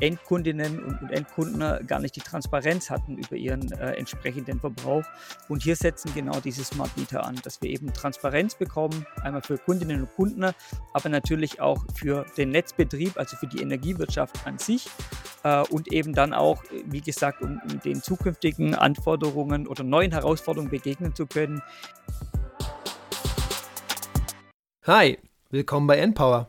Endkundinnen und Endkunden gar nicht die Transparenz hatten über ihren äh, entsprechenden Verbrauch. Und hier setzen genau diese Smart Meter an, dass wir eben Transparenz bekommen, einmal für Kundinnen und Kunden, aber natürlich auch für den Netzbetrieb, also für die Energiewirtschaft an sich äh, und eben dann auch, wie gesagt, um, um den zukünftigen Anforderungen oder neuen Herausforderungen begegnen zu können. Hi, willkommen bei Endpower.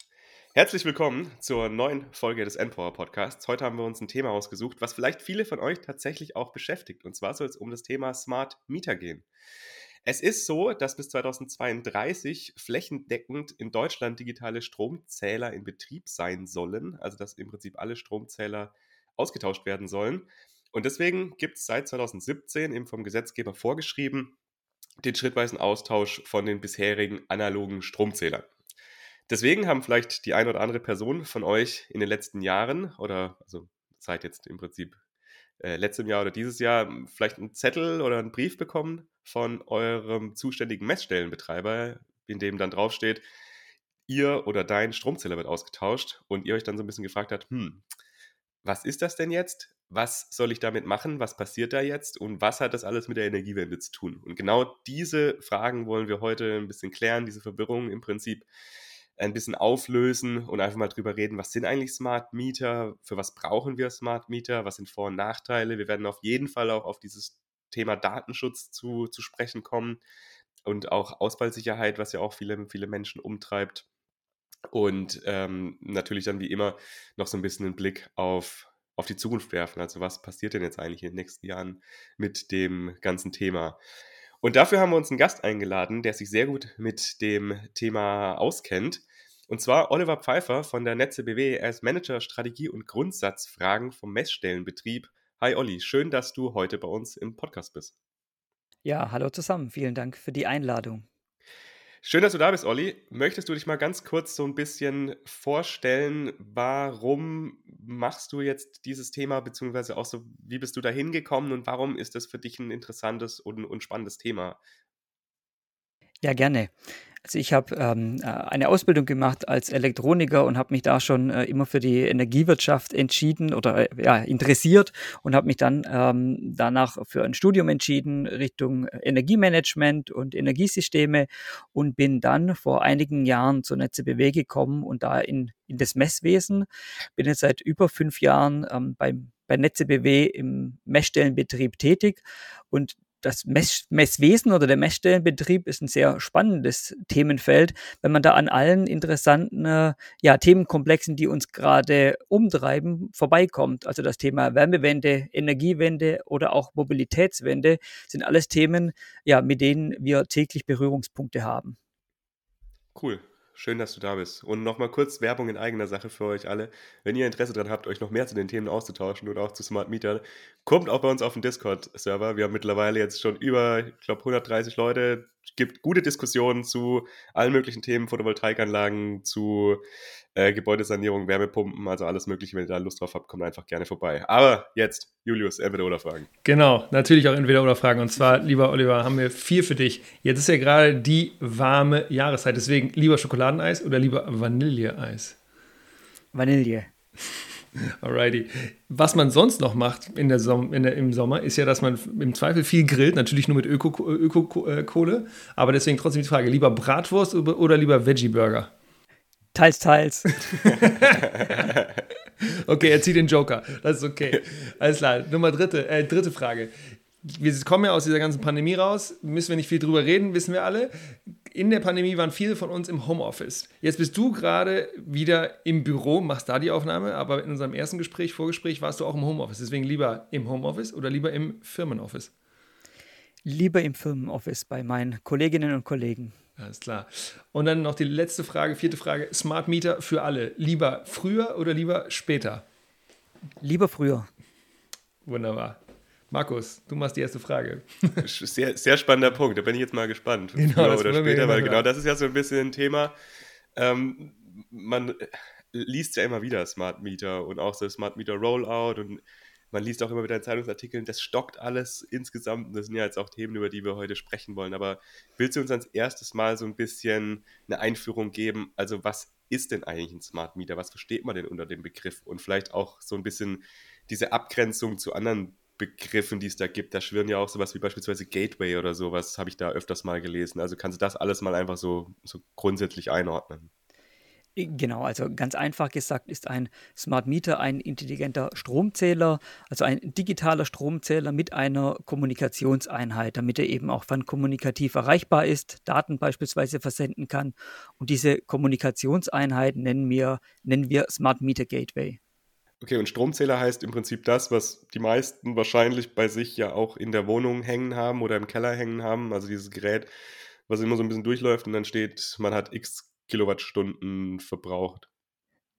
Herzlich willkommen zur neuen Folge des Empower Podcasts. Heute haben wir uns ein Thema ausgesucht, was vielleicht viele von euch tatsächlich auch beschäftigt. Und zwar soll es um das Thema Smart Meter gehen. Es ist so, dass bis 2032 flächendeckend in Deutschland digitale Stromzähler in Betrieb sein sollen, also dass im Prinzip alle Stromzähler ausgetauscht werden sollen. Und deswegen gibt es seit 2017 eben vom Gesetzgeber vorgeschrieben den schrittweisen Austausch von den bisherigen analogen Stromzählern. Deswegen haben vielleicht die eine oder andere Person von euch in den letzten Jahren oder also seit jetzt im Prinzip äh, letztem Jahr oder dieses Jahr vielleicht einen Zettel oder einen Brief bekommen von eurem zuständigen Messstellenbetreiber, in dem dann draufsteht, ihr oder dein Stromzähler wird ausgetauscht und ihr euch dann so ein bisschen gefragt habt, hm, was ist das denn jetzt? Was soll ich damit machen? Was passiert da jetzt? Und was hat das alles mit der Energiewende zu tun? Und genau diese Fragen wollen wir heute ein bisschen klären, diese Verwirrung im Prinzip ein bisschen auflösen und einfach mal drüber reden, was sind eigentlich Smart Meter, für was brauchen wir Smart Meter, was sind Vor- und Nachteile. Wir werden auf jeden Fall auch auf dieses Thema Datenschutz zu, zu sprechen kommen und auch Ausfallsicherheit, was ja auch viele, viele Menschen umtreibt. Und ähm, natürlich dann wie immer noch so ein bisschen einen Blick auf, auf die Zukunft werfen. Also was passiert denn jetzt eigentlich in den nächsten Jahren mit dem ganzen Thema? Und dafür haben wir uns einen Gast eingeladen, der sich sehr gut mit dem Thema auskennt. Und zwar Oliver Pfeiffer von der Netze BW. Er ist Manager Strategie und Grundsatzfragen vom Messstellenbetrieb. Hi Olli, schön, dass du heute bei uns im Podcast bist. Ja, hallo zusammen. Vielen Dank für die Einladung. Schön, dass du da bist, Olli. Möchtest du dich mal ganz kurz so ein bisschen vorstellen, warum machst du jetzt dieses Thema, beziehungsweise auch so, wie bist du da hingekommen und warum ist das für dich ein interessantes und, und spannendes Thema? Ja, gerne. Also ich habe ähm, äh, eine Ausbildung gemacht als Elektroniker und habe mich da schon äh, immer für die Energiewirtschaft entschieden oder äh, ja, interessiert und habe mich dann ähm, danach für ein Studium entschieden Richtung Energiemanagement und Energiesysteme und bin dann vor einigen Jahren zur NetzBW gekommen und da in, in das Messwesen. Bin jetzt seit über fünf Jahren ähm, beim bei NetzBW im Messstellenbetrieb tätig und das Mess Messwesen oder der Messstellenbetrieb ist ein sehr spannendes Themenfeld, wenn man da an allen interessanten äh, ja, Themenkomplexen, die uns gerade umtreiben, vorbeikommt. Also das Thema Wärmewende, Energiewende oder auch Mobilitätswende sind alles Themen, ja, mit denen wir täglich Berührungspunkte haben. Cool. Schön, dass du da bist. Und nochmal kurz Werbung in eigener Sache für euch alle. Wenn ihr Interesse daran habt, euch noch mehr zu den Themen auszutauschen oder auch zu Smart Meter, kommt auch bei uns auf den Discord-Server. Wir haben mittlerweile jetzt schon über, ich glaube, 130 Leute. Es gibt gute Diskussionen zu allen möglichen Themen, Photovoltaikanlagen, zu äh, Gebäudesanierung, Wärmepumpen, also alles Mögliche. Wenn ihr da Lust drauf habt, kommt einfach gerne vorbei. Aber jetzt, Julius, entweder oder Fragen. Genau, natürlich auch entweder oder Fragen. Und zwar, lieber Oliver, haben wir vier für dich. Jetzt ist ja gerade die warme Jahreszeit. Deswegen lieber Schokoladeneis oder lieber Vanilleeis? Vanille. Alrighty. Was man sonst noch macht in der Som in der, im Sommer, ist ja, dass man im Zweifel viel grillt, natürlich nur mit Öko-Kohle, Öko aber deswegen trotzdem die Frage, lieber Bratwurst oder lieber Veggie-Burger? Teils, teils. okay, er zieht den Joker. Das ist okay. Alles klar. Nummer dritte, äh, dritte Frage. Wir kommen ja aus dieser ganzen Pandemie raus, müssen wir nicht viel drüber reden, wissen wir alle. In der Pandemie waren viele von uns im Homeoffice. Jetzt bist du gerade wieder im Büro, machst da die Aufnahme, aber in unserem ersten Gespräch, Vorgespräch, warst du auch im Homeoffice. Deswegen lieber im Homeoffice oder lieber im Firmenoffice? Lieber im Firmenoffice bei meinen Kolleginnen und Kollegen. Alles klar. Und dann noch die letzte Frage, vierte Frage. Smart Meter für alle. Lieber früher oder lieber später? Lieber früher. Wunderbar. Markus, du machst die erste Frage. Sehr, sehr spannender Punkt, da bin ich jetzt mal gespannt. Genau, Früher oder später, weil genau das ist ja so ein bisschen ein Thema. Ähm, man liest ja immer wieder Smart Meter und auch so Smart Meter Rollout und man liest auch immer wieder in Zeitungsartikeln, das stockt alles insgesamt. Das sind ja jetzt auch Themen, über die wir heute sprechen wollen. Aber willst du uns als erstes Mal so ein bisschen eine Einführung geben? Also, was ist denn eigentlich ein Smart Meter? Was versteht man denn unter dem Begriff? Und vielleicht auch so ein bisschen diese Abgrenzung zu anderen Begriffen, die es da gibt. Da schwirren ja auch sowas wie beispielsweise Gateway oder sowas, habe ich da öfters mal gelesen. Also kannst du das alles mal einfach so, so grundsätzlich einordnen? Genau, also ganz einfach gesagt ist ein Smart Meter ein intelligenter Stromzähler, also ein digitaler Stromzähler mit einer Kommunikationseinheit, damit er eben auch von kommunikativ erreichbar ist, Daten beispielsweise versenden kann. Und diese Kommunikationseinheit nennen wir, nennen wir Smart Meter Gateway. Okay, und Stromzähler heißt im Prinzip das, was die meisten wahrscheinlich bei sich ja auch in der Wohnung hängen haben oder im Keller hängen haben. Also dieses Gerät, was immer so ein bisschen durchläuft und dann steht, man hat x Kilowattstunden verbraucht.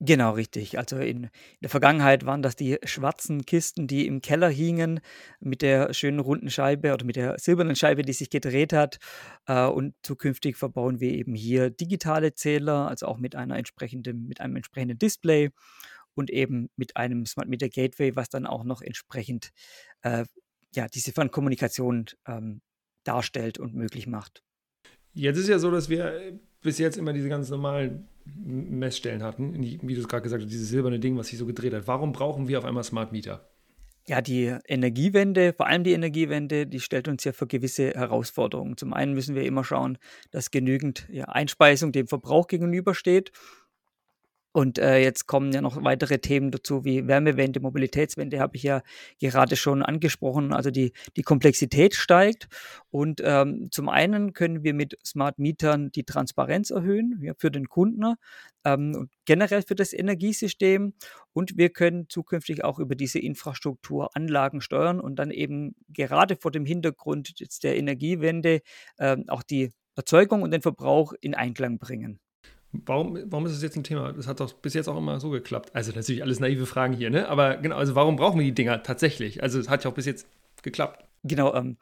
Genau, richtig. Also in, in, der Vergangenheit waren das die schwarzen Kisten, die im Keller hingen, mit der schönen runden Scheibe oder mit der silbernen Scheibe, die sich gedreht hat. Äh, und zukünftig verbauen wir eben hier digitale Zähler, also auch mit einer entsprechenden, mit einem entsprechenden Display und eben mit einem Smart Meter Gateway, was dann auch noch entsprechend äh, ja, diese Fernkommunikation ähm, darstellt und möglich macht. Jetzt ist ja so, dass wir bis jetzt immer diese ganz normalen Messstellen hatten, wie du es gerade gesagt hast, dieses silberne Ding, was sich so gedreht hat. Warum brauchen wir auf einmal Smart Meter? Ja, die Energiewende, vor allem die Energiewende, die stellt uns ja für gewisse Herausforderungen. Zum einen müssen wir immer schauen, dass genügend ja, Einspeisung dem Verbrauch gegenübersteht. Und äh, jetzt kommen ja noch weitere Themen dazu, wie Wärmewende, Mobilitätswende, habe ich ja gerade schon angesprochen. Also die, die Komplexität steigt. Und ähm, zum einen können wir mit Smart Mietern die Transparenz erhöhen ja, für den Kunden ähm, und generell für das Energiesystem. Und wir können zukünftig auch über diese Infrastruktur Anlagen steuern und dann eben gerade vor dem Hintergrund jetzt der Energiewende ähm, auch die Erzeugung und den Verbrauch in Einklang bringen. Warum, warum ist das jetzt ein Thema? Das hat doch bis jetzt auch immer so geklappt. Also natürlich alles naive Fragen hier, ne? Aber genau, also warum brauchen wir die Dinger tatsächlich? Also es hat ja auch bis jetzt geklappt. Genau, ähm,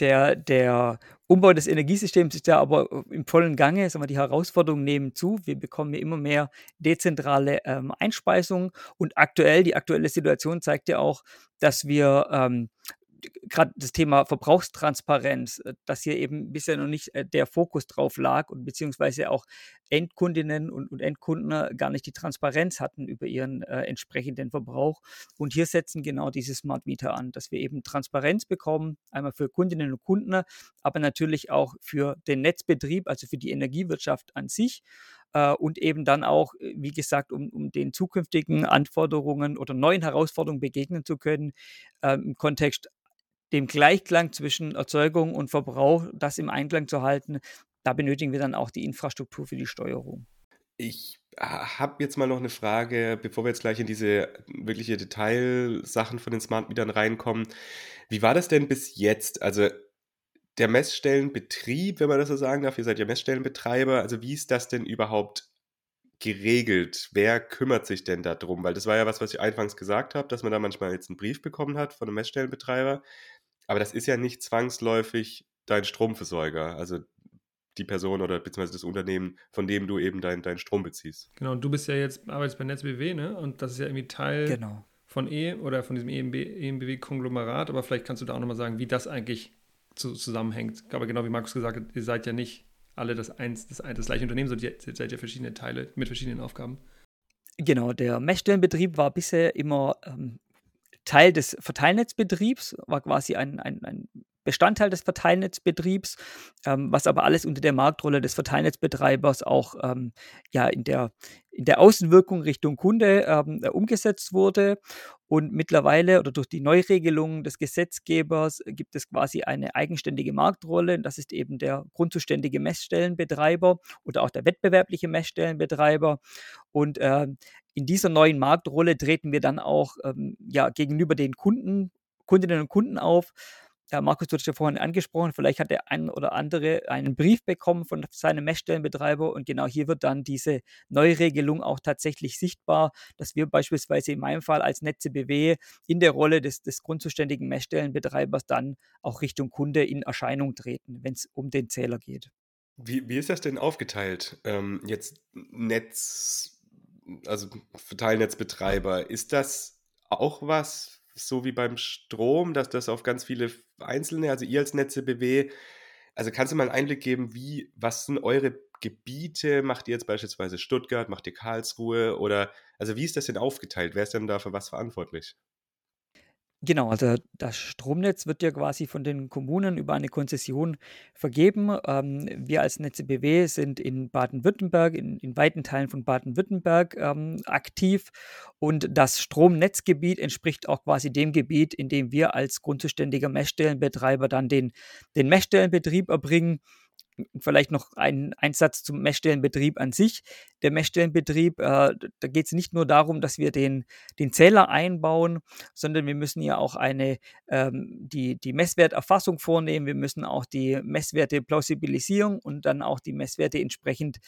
der, der Umbau des Energiesystems ist ja aber im vollen Gange. Sagen wir, die Herausforderungen nehmen zu. Wir bekommen immer mehr dezentrale ähm, Einspeisung. Und aktuell, die aktuelle Situation zeigt ja auch, dass wir ähm, gerade das Thema Verbrauchstransparenz, äh, dass hier eben bisher noch nicht äh, der Fokus drauf lag und beziehungsweise auch Endkundinnen und, und Endkunden äh, gar nicht die Transparenz hatten über ihren äh, entsprechenden Verbrauch. Und hier setzen genau diese Smart Meter an, dass wir eben Transparenz bekommen, einmal für Kundinnen und Kunden, aber natürlich auch für den Netzbetrieb, also für die Energiewirtschaft an sich und eben dann auch, wie gesagt, um, um den zukünftigen Anforderungen oder neuen Herausforderungen begegnen zu können, äh, im Kontext dem Gleichklang zwischen Erzeugung und Verbrauch, das im Einklang zu halten, da benötigen wir dann auch die Infrastruktur für die Steuerung. Ich habe jetzt mal noch eine Frage, bevor wir jetzt gleich in diese wirkliche Detailsachen von den Smart Metern reinkommen. Wie war das denn bis jetzt? Also der Messstellenbetrieb, wenn man das so sagen darf, ihr seid ja Messstellenbetreiber, also wie ist das denn überhaupt geregelt? Wer kümmert sich denn darum? Weil das war ja was, was ich anfangs gesagt habe, dass man da manchmal jetzt einen Brief bekommen hat von einem Messstellenbetreiber. Aber das ist ja nicht zwangsläufig dein Stromversorger, also die Person oder beziehungsweise das Unternehmen, von dem du eben deinen dein Strom beziehst. Genau, und du bist ja jetzt, arbeitest bei NetzBW, ne? Und das ist ja irgendwie Teil genau. von E oder von diesem EMB, EMBW-Konglomerat, aber vielleicht kannst du da auch nochmal sagen, wie das eigentlich zu, zusammenhängt. Aber genau wie Markus gesagt hat, ihr seid ja nicht alle das, eins, das, das gleiche Unternehmen, sondern ihr seid ja verschiedene Teile mit verschiedenen Aufgaben. Genau, der Messstellenbetrieb war bisher immer ähm, Teil des Verteilnetzbetriebs, war quasi ein, ein, ein Bestandteil des Verteilnetzbetriebs, ähm, was aber alles unter der Marktrolle des Verteilnetzbetreibers auch ähm, ja, in, der, in der Außenwirkung Richtung Kunde ähm, umgesetzt wurde. Und mittlerweile oder durch die Neuregelung des Gesetzgebers gibt es quasi eine eigenständige Marktrolle. Das ist eben der grundzuständige Messstellenbetreiber oder auch der wettbewerbliche Messstellenbetreiber. Und äh, in dieser neuen Marktrolle treten wir dann auch ähm, ja, gegenüber den Kunden, Kundinnen und Kunden auf ja, Markus, du hast ja vorhin angesprochen, vielleicht hat der ein oder andere einen Brief bekommen von seinem Messstellenbetreiber und genau hier wird dann diese Neuregelung auch tatsächlich sichtbar, dass wir beispielsweise in meinem Fall als Netze BW in der Rolle des, des grundzuständigen Messstellenbetreibers dann auch Richtung Kunde in Erscheinung treten, wenn es um den Zähler geht. Wie, wie ist das denn aufgeteilt? Ähm, jetzt Netz, also Verteilnetzbetreiber, ist das auch was, so wie beim Strom, dass das auf ganz viele einzelne, also ihr als Netze BW, also kannst du mal einen Einblick geben, wie, was sind eure Gebiete? Macht ihr jetzt beispielsweise Stuttgart, macht ihr Karlsruhe oder, also wie ist das denn aufgeteilt? Wer ist denn da für was verantwortlich? Genau, also das Stromnetz wird ja quasi von den Kommunen über eine Konzession vergeben. Ähm, wir als Netze BW sind in Baden-Württemberg, in, in weiten Teilen von Baden-Württemberg ähm, aktiv und das Stromnetzgebiet entspricht auch quasi dem Gebiet, in dem wir als grundzuständiger Messstellenbetreiber dann den, den Messstellenbetrieb erbringen vielleicht noch ein, ein Satz zum Messstellenbetrieb an sich. Der Messstellenbetrieb, äh, da geht es nicht nur darum, dass wir den, den Zähler einbauen, sondern wir müssen ja auch eine, ähm, die, die Messwerterfassung vornehmen. Wir müssen auch die Messwerte Plausibilisierung und dann auch die Messwerte entsprechend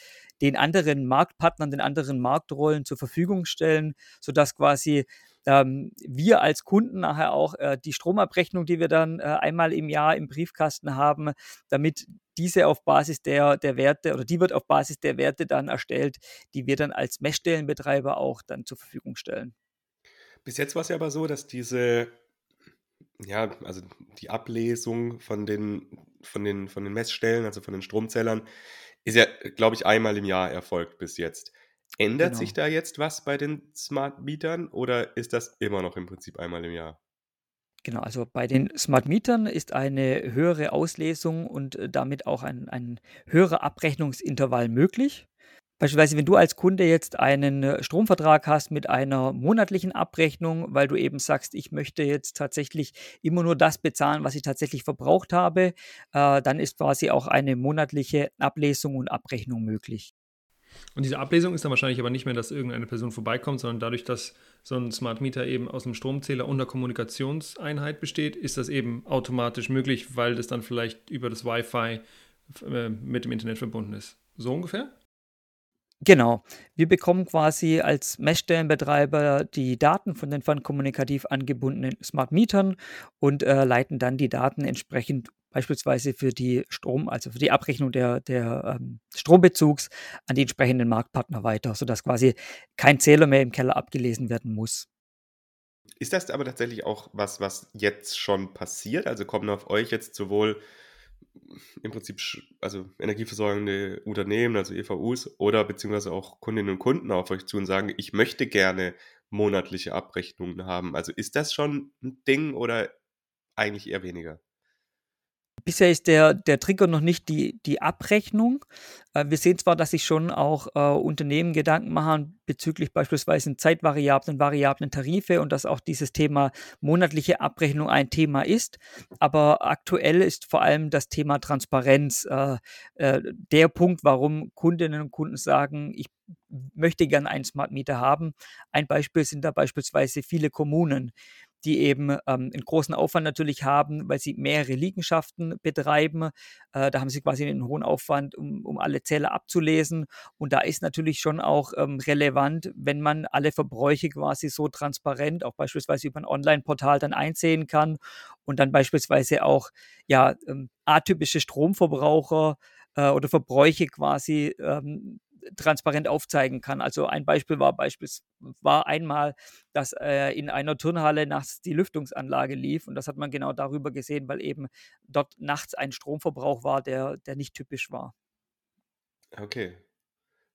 den anderen Marktpartnern, den anderen Marktrollen zur Verfügung stellen, sodass quasi ähm, wir als Kunden nachher auch äh, die Stromabrechnung, die wir dann äh, einmal im Jahr im Briefkasten haben, damit diese auf Basis der, der Werte oder die wird auf Basis der Werte dann erstellt, die wir dann als Messstellenbetreiber auch dann zur Verfügung stellen. Bis jetzt war es ja aber so, dass diese, ja, also die Ablesung von den, von den, von den Messstellen, also von den Stromzählern, ist ja, glaube ich, einmal im Jahr erfolgt bis jetzt. Ändert genau. sich da jetzt was bei den Smart Mietern oder ist das immer noch im Prinzip einmal im Jahr? Genau, also bei den Smart Mietern ist eine höhere Auslesung und äh, damit auch ein, ein höherer Abrechnungsintervall möglich. Beispielsweise, wenn du als Kunde jetzt einen äh, Stromvertrag hast mit einer monatlichen Abrechnung, weil du eben sagst, ich möchte jetzt tatsächlich immer nur das bezahlen, was ich tatsächlich verbraucht habe, äh, dann ist quasi auch eine monatliche Ablesung und Abrechnung möglich. Und diese Ablesung ist dann wahrscheinlich aber nicht mehr, dass irgendeine Person vorbeikommt, sondern dadurch, dass so ein Smart Meter eben aus einem Stromzähler und einer Kommunikationseinheit besteht, ist das eben automatisch möglich, weil das dann vielleicht über das Wi-Fi äh, mit dem Internet verbunden ist. So ungefähr? Genau. Wir bekommen quasi als Messstellenbetreiber die Daten von den fernkommunikativ angebundenen Smart Mietern und äh, leiten dann die Daten entsprechend beispielsweise für die Strom, also für die Abrechnung der, der ähm, Strombezugs an die entsprechenden Marktpartner weiter, sodass quasi kein Zähler mehr im Keller abgelesen werden muss. Ist das aber tatsächlich auch was, was jetzt schon passiert? Also kommen auf euch jetzt sowohl im Prinzip also energieversorgende Unternehmen, also EVUs, oder beziehungsweise auch Kundinnen und Kunden auf euch zu und sagen, ich möchte gerne monatliche Abrechnungen haben. Also ist das schon ein Ding oder eigentlich eher weniger? Bisher ist der, der Trigger noch nicht die, die Abrechnung. Äh, wir sehen zwar, dass sich schon auch äh, Unternehmen Gedanken machen bezüglich beispielsweise Zeitvariablen, variablen Tarife und dass auch dieses Thema monatliche Abrechnung ein Thema ist. Aber aktuell ist vor allem das Thema Transparenz äh, äh, der Punkt, warum Kundinnen und Kunden sagen, ich möchte gerne einen Smart Meter haben. Ein Beispiel sind da beispielsweise viele Kommunen die eben ähm, einen großen Aufwand natürlich haben, weil sie mehrere Liegenschaften betreiben. Äh, da haben sie quasi einen hohen Aufwand, um, um alle Zähler abzulesen. Und da ist natürlich schon auch ähm, relevant, wenn man alle Verbräuche quasi so transparent, auch beispielsweise über ein Online-Portal dann einsehen kann und dann beispielsweise auch ja ähm, atypische Stromverbraucher äh, oder Verbräuche quasi ähm, transparent aufzeigen kann. Also ein Beispiel war beispielsweise war einmal, dass äh, in einer Turnhalle nachts die Lüftungsanlage lief und das hat man genau darüber gesehen, weil eben dort nachts ein Stromverbrauch war, der, der nicht typisch war. Okay.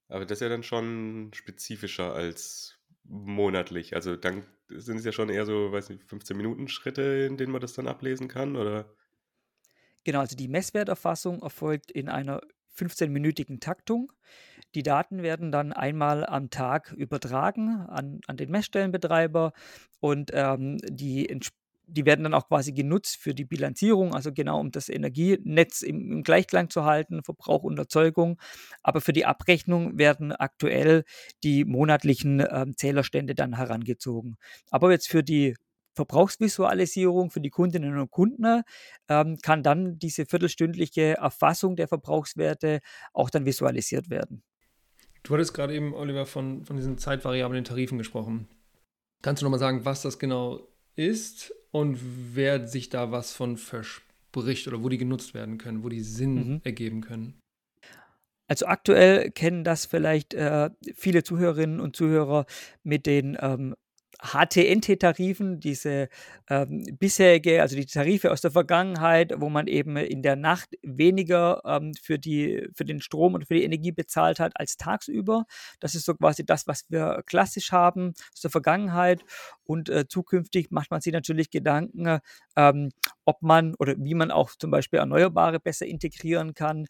Aber das ist ja dann schon spezifischer als monatlich. Also dann sind es ja schon eher so, weiß nicht, 15 Minuten Schritte, in denen man das dann ablesen kann, oder? Genau, also die Messwerterfassung erfolgt in einer 15-minütigen Taktung. Die Daten werden dann einmal am Tag übertragen an, an den Messstellenbetreiber und ähm, die, die werden dann auch quasi genutzt für die Bilanzierung, also genau um das Energienetz im, im Gleichklang zu halten, Verbrauch und Erzeugung. Aber für die Abrechnung werden aktuell die monatlichen ähm, Zählerstände dann herangezogen. Aber jetzt für die Verbrauchsvisualisierung für die Kundinnen und Kunden, ähm, kann dann diese viertelstündliche Erfassung der Verbrauchswerte auch dann visualisiert werden. Du hattest gerade eben, Oliver, von, von diesen zeitvariablen Tarifen gesprochen. Kannst du nochmal sagen, was das genau ist und wer sich da was von verspricht oder wo die genutzt werden können, wo die Sinn mhm. ergeben können? Also aktuell kennen das vielleicht äh, viele Zuhörerinnen und Zuhörer mit den ähm, HTNT-Tarifen, diese ähm, bisherige, also die Tarife aus der Vergangenheit, wo man eben in der Nacht weniger ähm, für, die, für den Strom und für die Energie bezahlt hat als tagsüber. Das ist so quasi das, was wir klassisch haben aus der Vergangenheit. Und äh, zukünftig macht man sich natürlich Gedanken, ähm, ob man oder wie man auch zum Beispiel Erneuerbare besser integrieren kann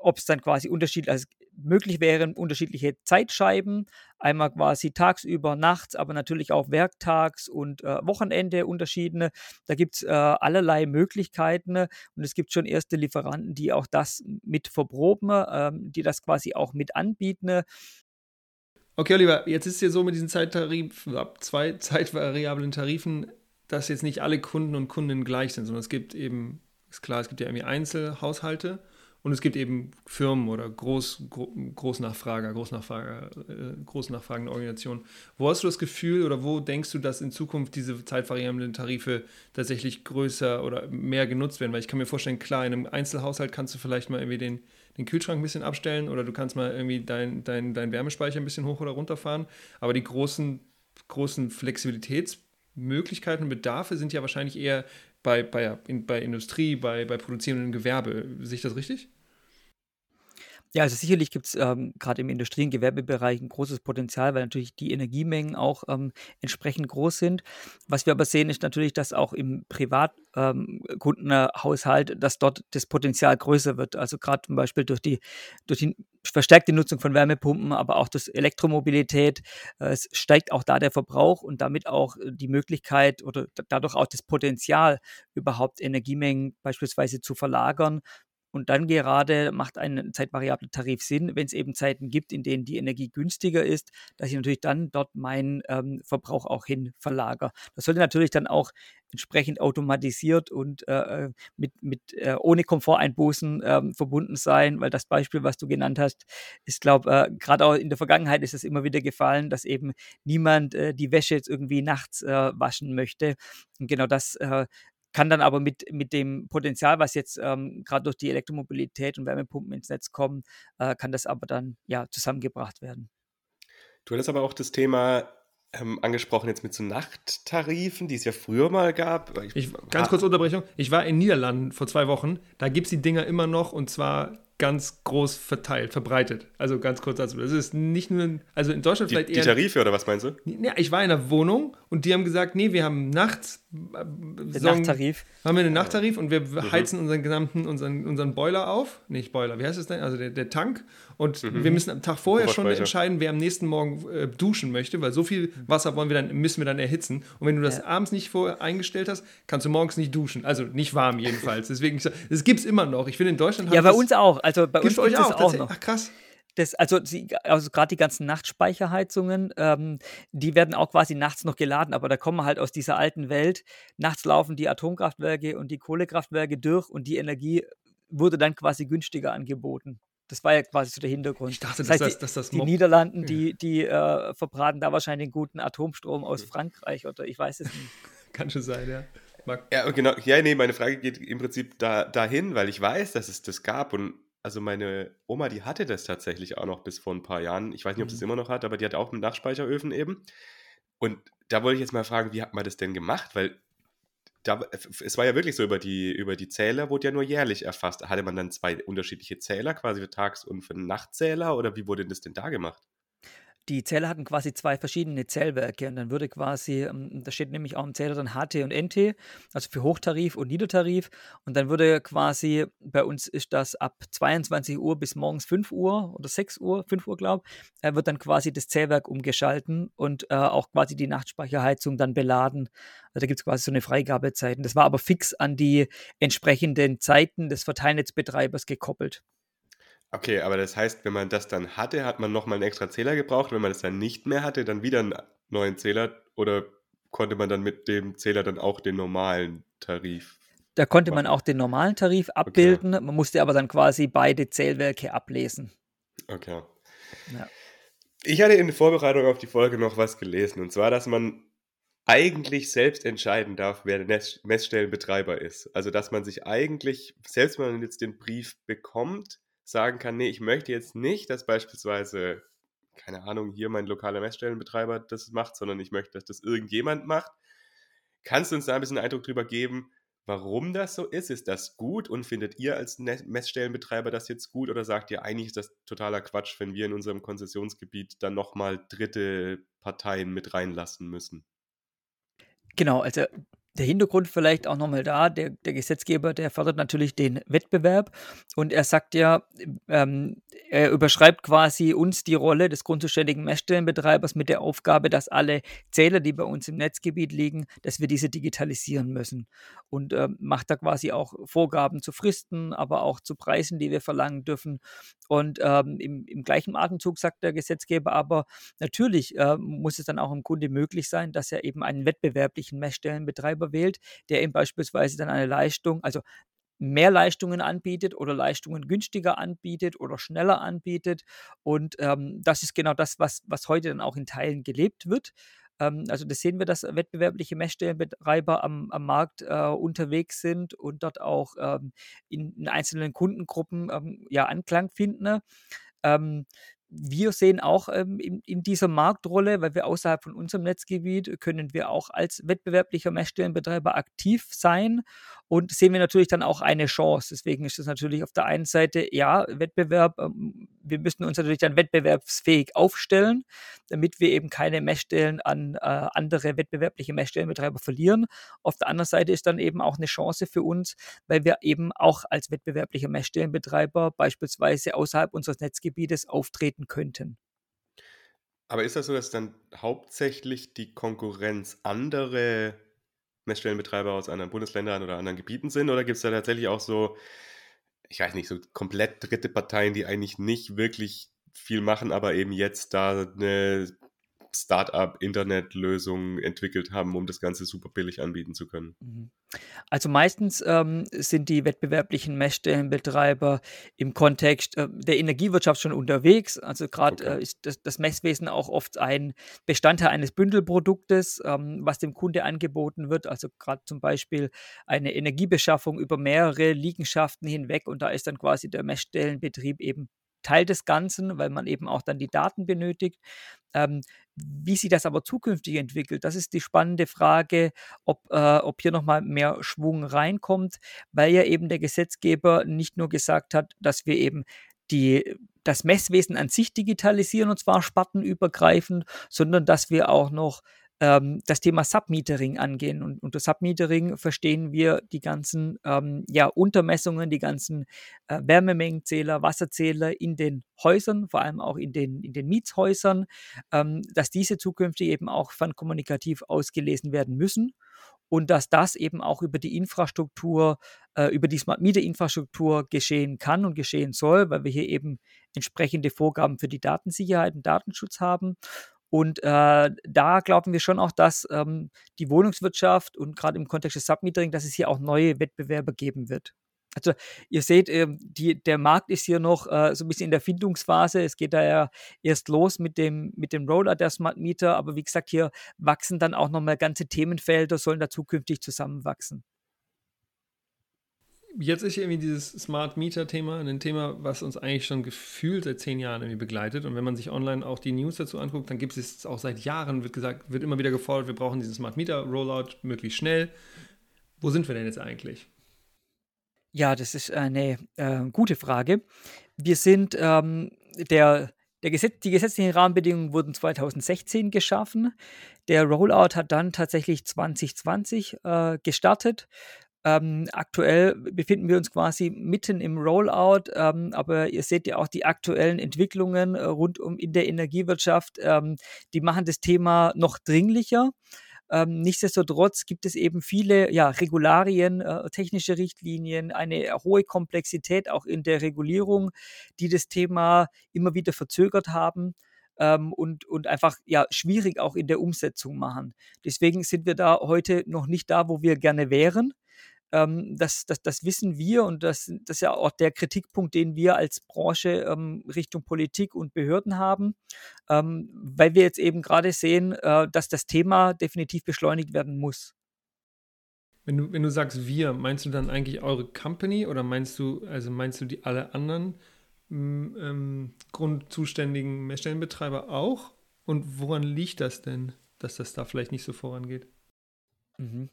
ob es dann quasi unterschiedlich, also möglich wären unterschiedliche Zeitscheiben, einmal quasi tagsüber, nachts, aber natürlich auch werktags und äh, Wochenende unterschiedene. Da gibt es äh, allerlei Möglichkeiten und es gibt schon erste Lieferanten, die auch das mit verproben, äh, die das quasi auch mit anbieten. Okay, Oliver, jetzt ist es ja so mit diesen Zeittarif, zwei zeitvariablen Tarifen, dass jetzt nicht alle Kunden und Kundinnen gleich sind, sondern es gibt eben, ist klar, es gibt ja irgendwie Einzelhaushalte und es gibt eben Firmen oder Groß, Großnachfrager, Großnachfrager, äh, Großnachfragende Organisationen. Wo hast du das Gefühl oder wo denkst du, dass in Zukunft diese zeitvariablen Tarife tatsächlich größer oder mehr genutzt werden? Weil ich kann mir vorstellen, klar, in einem Einzelhaushalt kannst du vielleicht mal irgendwie den, den Kühlschrank ein bisschen abstellen oder du kannst mal irgendwie deinen dein, dein Wärmespeicher ein bisschen hoch oder runter fahren. Aber die großen, großen Flexibilitätsmöglichkeiten und Bedarfe sind ja wahrscheinlich eher bei, bei, bei Industrie, bei, bei produzierendem Gewerbe. Sehe ich das richtig? Ja, also sicherlich gibt es ähm, gerade im Industrie- und Gewerbebereich ein großes Potenzial, weil natürlich die Energiemengen auch ähm, entsprechend groß sind. Was wir aber sehen, ist natürlich, dass auch im Privatkundenhaushalt, ähm, dass dort das Potenzial größer wird. Also gerade zum Beispiel durch die, durch die verstärkte Nutzung von Wärmepumpen, aber auch durch Elektromobilität. Äh, es steigt auch da der Verbrauch und damit auch die Möglichkeit oder dadurch auch das Potenzial, überhaupt Energiemengen beispielsweise zu verlagern und dann gerade macht ein zeitvariabler Tarif Sinn, wenn es eben Zeiten gibt, in denen die Energie günstiger ist, dass ich natürlich dann dort meinen ähm, Verbrauch auch hin verlagere. Das sollte natürlich dann auch entsprechend automatisiert und äh, äh mit, mit äh, ohne Komforteinbußen äh, verbunden sein, weil das Beispiel, was du genannt hast, ist, glaube äh, gerade auch in der Vergangenheit ist es immer wieder gefallen, dass eben niemand äh, die Wäsche jetzt irgendwie nachts äh, waschen möchte. Und genau das kann dann aber mit, mit dem Potenzial, was jetzt ähm, gerade durch die Elektromobilität und Wärmepumpen ins Netz kommen, äh, kann das aber dann ja zusammengebracht werden. Du hattest aber auch das Thema ähm, angesprochen jetzt mit so Nachttarifen, die es ja früher mal gab. Ich, ich, ganz kurz Unterbrechung. Ich war in Niederlanden vor zwei Wochen. Da gibt es die Dinger immer noch und zwar ganz groß verteilt, verbreitet. Also ganz kurz dazu. Das ist nicht nur, also in Deutschland die, vielleicht eher. Die Tarife oder was meinst du? Ja, ich war in einer Wohnung und die haben gesagt, nee, wir haben nachts. Äh, Nachttarif. Haben wir einen Nachttarif und wir mhm. heizen unseren gesamten, unseren, unseren Boiler auf. Nicht Boiler, wie heißt es denn? Also der, der Tank. Und mhm. wir müssen am Tag vorher schon entscheiden, wer am nächsten Morgen äh, duschen möchte, weil so viel Wasser wollen wir dann, müssen wir dann erhitzen. Und wenn du das ja. abends nicht vorher eingestellt hast, kannst du morgens nicht duschen. Also nicht warm jedenfalls. Deswegen, das gibt es immer noch. Ich finde in Deutschland. Ja, bei uns auch. Also bei uns gibt es auch, auch noch. Ach krass. Das, also, also gerade die ganzen Nachtspeicherheizungen, ähm, die werden auch quasi nachts noch geladen, aber da kommen wir halt aus dieser alten Welt. Nachts laufen die Atomkraftwerke und die Kohlekraftwerke durch und die Energie wurde dann quasi günstiger angeboten. Das war ja quasi so der Hintergrund. Ich dachte, das heißt, dass, das, dass das die, die Niederlanden, die, die äh, verbraten da wahrscheinlich den guten Atomstrom aus Frankreich oder ich weiß es nicht. Kann schon sein, ja. Marc? Ja, genau. Ja, nee, meine Frage geht im Prinzip da, dahin, weil ich weiß, dass es das gab und also meine Oma, die hatte das tatsächlich auch noch bis vor ein paar Jahren. Ich weiß nicht, ob sie es mhm. immer noch hat, aber die hat auch mit Nachspeicheröfen eben. Und da wollte ich jetzt mal fragen, wie hat man das denn gemacht? Weil da, es war ja wirklich so, über die, über die Zähler wurde ja nur jährlich erfasst. Hatte man dann zwei unterschiedliche Zähler, quasi für Tags- und für Nachtzähler? Oder wie wurde das denn da gemacht? Die Zähler hatten quasi zwei verschiedene Zählwerke und dann würde quasi, ähm, da steht nämlich auch im Zähler dann HT und NT, also für Hochtarif und Niedertarif und dann würde quasi, bei uns ist das ab 22 Uhr bis morgens 5 Uhr oder 6 Uhr, 5 Uhr glaube ich, wird dann quasi das Zählwerk umgeschalten und äh, auch quasi die Nachtspeicherheizung dann beladen. Also da gibt es quasi so eine Freigabezeiten. Das war aber fix an die entsprechenden Zeiten des Verteilnetzbetreibers gekoppelt. Okay, aber das heißt, wenn man das dann hatte, hat man nochmal einen extra Zähler gebraucht. Wenn man das dann nicht mehr hatte, dann wieder einen neuen Zähler oder konnte man dann mit dem Zähler dann auch den normalen Tarif da konnte man auch den normalen Tarif abbilden, okay. man musste aber dann quasi beide Zählwerke ablesen. Okay. Ja. Ich hatte in der Vorbereitung auf die Folge noch was gelesen, und zwar, dass man eigentlich selbst entscheiden darf, wer der Messstellenbetreiber ist. Also, dass man sich eigentlich, selbst wenn man jetzt den Brief bekommt, sagen kann, nee, ich möchte jetzt nicht, dass beispielsweise, keine Ahnung, hier mein lokaler Messstellenbetreiber das macht, sondern ich möchte, dass das irgendjemand macht. Kannst du uns da ein bisschen Eindruck drüber geben, warum das so ist. Ist das gut und findet ihr als Messstellenbetreiber das jetzt gut oder sagt ihr, eigentlich ist das totaler Quatsch, wenn wir in unserem Konzessionsgebiet dann nochmal dritte Parteien mit reinlassen müssen? Genau, also der Hintergrund vielleicht auch nochmal da, der, der Gesetzgeber, der fördert natürlich den Wettbewerb und er sagt ja, ähm, er überschreibt quasi uns die Rolle des grundzuständigen Messstellenbetreibers mit der Aufgabe, dass alle Zähler, die bei uns im Netzgebiet liegen, dass wir diese digitalisieren müssen und ähm, macht da quasi auch Vorgaben zu Fristen, aber auch zu Preisen, die wir verlangen dürfen und ähm, im, im, gleichen Atemzug sagt der Gesetzgeber aber, natürlich äh, muss es dann auch im Kunde möglich sein, dass er eben einen wettbewerblichen Messstellenbetreiber Betreiber wählt, der ihm beispielsweise dann eine Leistung, also mehr Leistungen anbietet oder Leistungen günstiger anbietet oder schneller anbietet. Und ähm, das ist genau das, was, was heute dann auch in Teilen gelebt wird. Ähm, also das sehen wir, dass wettbewerbliche Messstellenbetreiber am, am Markt äh, unterwegs sind und dort auch ähm, in, in, einzelnen Kundengruppen ähm, ja, Anklang finden. Wir sehen auch ähm, in, in, dieser Marktrolle, weil wir außerhalb von unserem Netzgebiet können wir auch als wettbewerblicher Messstellenbetreiber aktiv sein und sehen wir natürlich dann auch eine Chance. Deswegen ist es natürlich auf der einen Seite, ja, Wettbewerb, ähm, wir müssen uns natürlich dann wettbewerbsfähig aufstellen, damit wir eben keine Messstellen an äh, andere wettbewerbliche Messstellenbetreiber verlieren. Auf der anderen Seite ist dann eben auch eine Chance für uns, weil wir eben auch als wettbewerblicher Messstellenbetreiber beispielsweise außerhalb unseres Netzgebietes auftreten könnten. Aber ist das so, dass dann hauptsächlich die Konkurrenz andere Messstellenbetreiber aus anderen Bundesländern oder anderen Gebieten sind? Oder gibt es da tatsächlich auch so, ich weiß nicht, so komplett dritte Parteien, die eigentlich nicht wirklich viel machen, aber eben jetzt da eine Startup-Internet-Lösung entwickelt haben, um das Ganze super billig anbieten zu können. Mhm. Also meistens ähm, sind die wettbewerblichen Messstellenbetreiber im Kontext äh, der Energiewirtschaft schon unterwegs. Also gerade okay. äh, ist das, das, Messwesen auch oft ein Bestandteil eines Bündelproduktes, ähm, was dem Kunde angeboten wird. Also gerade zum Beispiel eine Energiebeschaffung über mehrere Liegenschaften hinweg und da ist dann quasi der Messstellenbetrieb eben Teil des Ganzen, weil man eben auch dann die Daten benötigt. Ähm, wie sich das aber zukünftig entwickelt, das ist die spannende Frage, ob, äh, ob hier nochmal mehr Schwung reinkommt, weil ja eben der Gesetzgeber nicht nur gesagt hat, dass wir eben die, das Messwesen an sich digitalisieren und zwar spartenübergreifend, sondern dass wir auch noch ähm, das Thema Submetering angehen. Und unter Submetering verstehen wir die ganzen ähm, ja, Untermessungen, die ganzen äh, Wärmemengenzähler, Wasserzähler in den Häusern, vor allem auch in den, in den Mietshäusern, ähm, dass diese zukünftig eben auch fernkommunikativ ausgelesen werden müssen und dass das eben auch über die Infrastruktur, äh, über die Smart Meter Infrastruktur geschehen kann und geschehen soll, weil wir hier eben entsprechende Vorgaben für die Datensicherheit und Datenschutz haben. Und äh, da glauben wir schon auch, dass ähm, die Wohnungswirtschaft und gerade im Kontext des Submetering, dass es hier auch neue Wettbewerber geben wird. Also ihr seht, äh, die, der Markt ist hier noch äh, so ein bisschen in der Findungsphase. Es geht da ja erst los mit dem, mit dem Rollout der Smart Meter, aber wie gesagt, hier wachsen dann auch nochmal ganze Themenfelder, sollen da zukünftig zusammenwachsen jetzt ist irgendwie dieses Smart Meter-Thema ein Thema, was uns eigentlich schon gefühlt seit zehn Jahren irgendwie begleitet. Und wenn man sich online auch die News dazu anguckt, dann gibt es auch seit Jahren, wird gesagt, wird immer wieder gefordert, wir brauchen diesen Smart Meter-Rollout möglichst schnell. Wo sind wir denn jetzt eigentlich? Ja, das ist eine äh, gute Frage. Wir sind ähm, der Gesetz, die gesetzlichen Rahmenbedingungen wurden 2016 geschaffen. Der Rollout hat dann tatsächlich 2020 äh, gestartet. Ähm, aktuell befinden wir uns quasi mitten im Rollout, ähm, aber ihr seht ja auch die aktuellen Entwicklungen äh, rund um in der Energiewirtschaft, ähm, die machen das Thema noch dringlicher. Ähm, nichtsdestotrotz gibt es eben viele ja, Regularien, äh, technische Richtlinien, eine hohe Komplexität auch in der Regulierung, die das Thema immer wieder verzögert haben. ähm, und, und einfach ja schwierig auch in der Umsetzung machen. Deswegen sind wir da heute noch nicht da, wo wir gerne wären. Ähm, das, das, das wissen wir und das, das ist ja auch der Kritikpunkt, den wir als Branche ähm, Richtung Politik und Behörden haben, ähm, weil wir jetzt eben gerade sehen, äh, dass das Thema definitiv beschleunigt werden muss. Wenn du, wenn du sagst wir, meinst du dann eigentlich eure Company oder meinst du, also meinst du die alle anderen ähm, grundzuständigen Messstellenbetreiber auch? Und woran liegt das denn, dass das da vielleicht nicht so vorangeht? Mhm.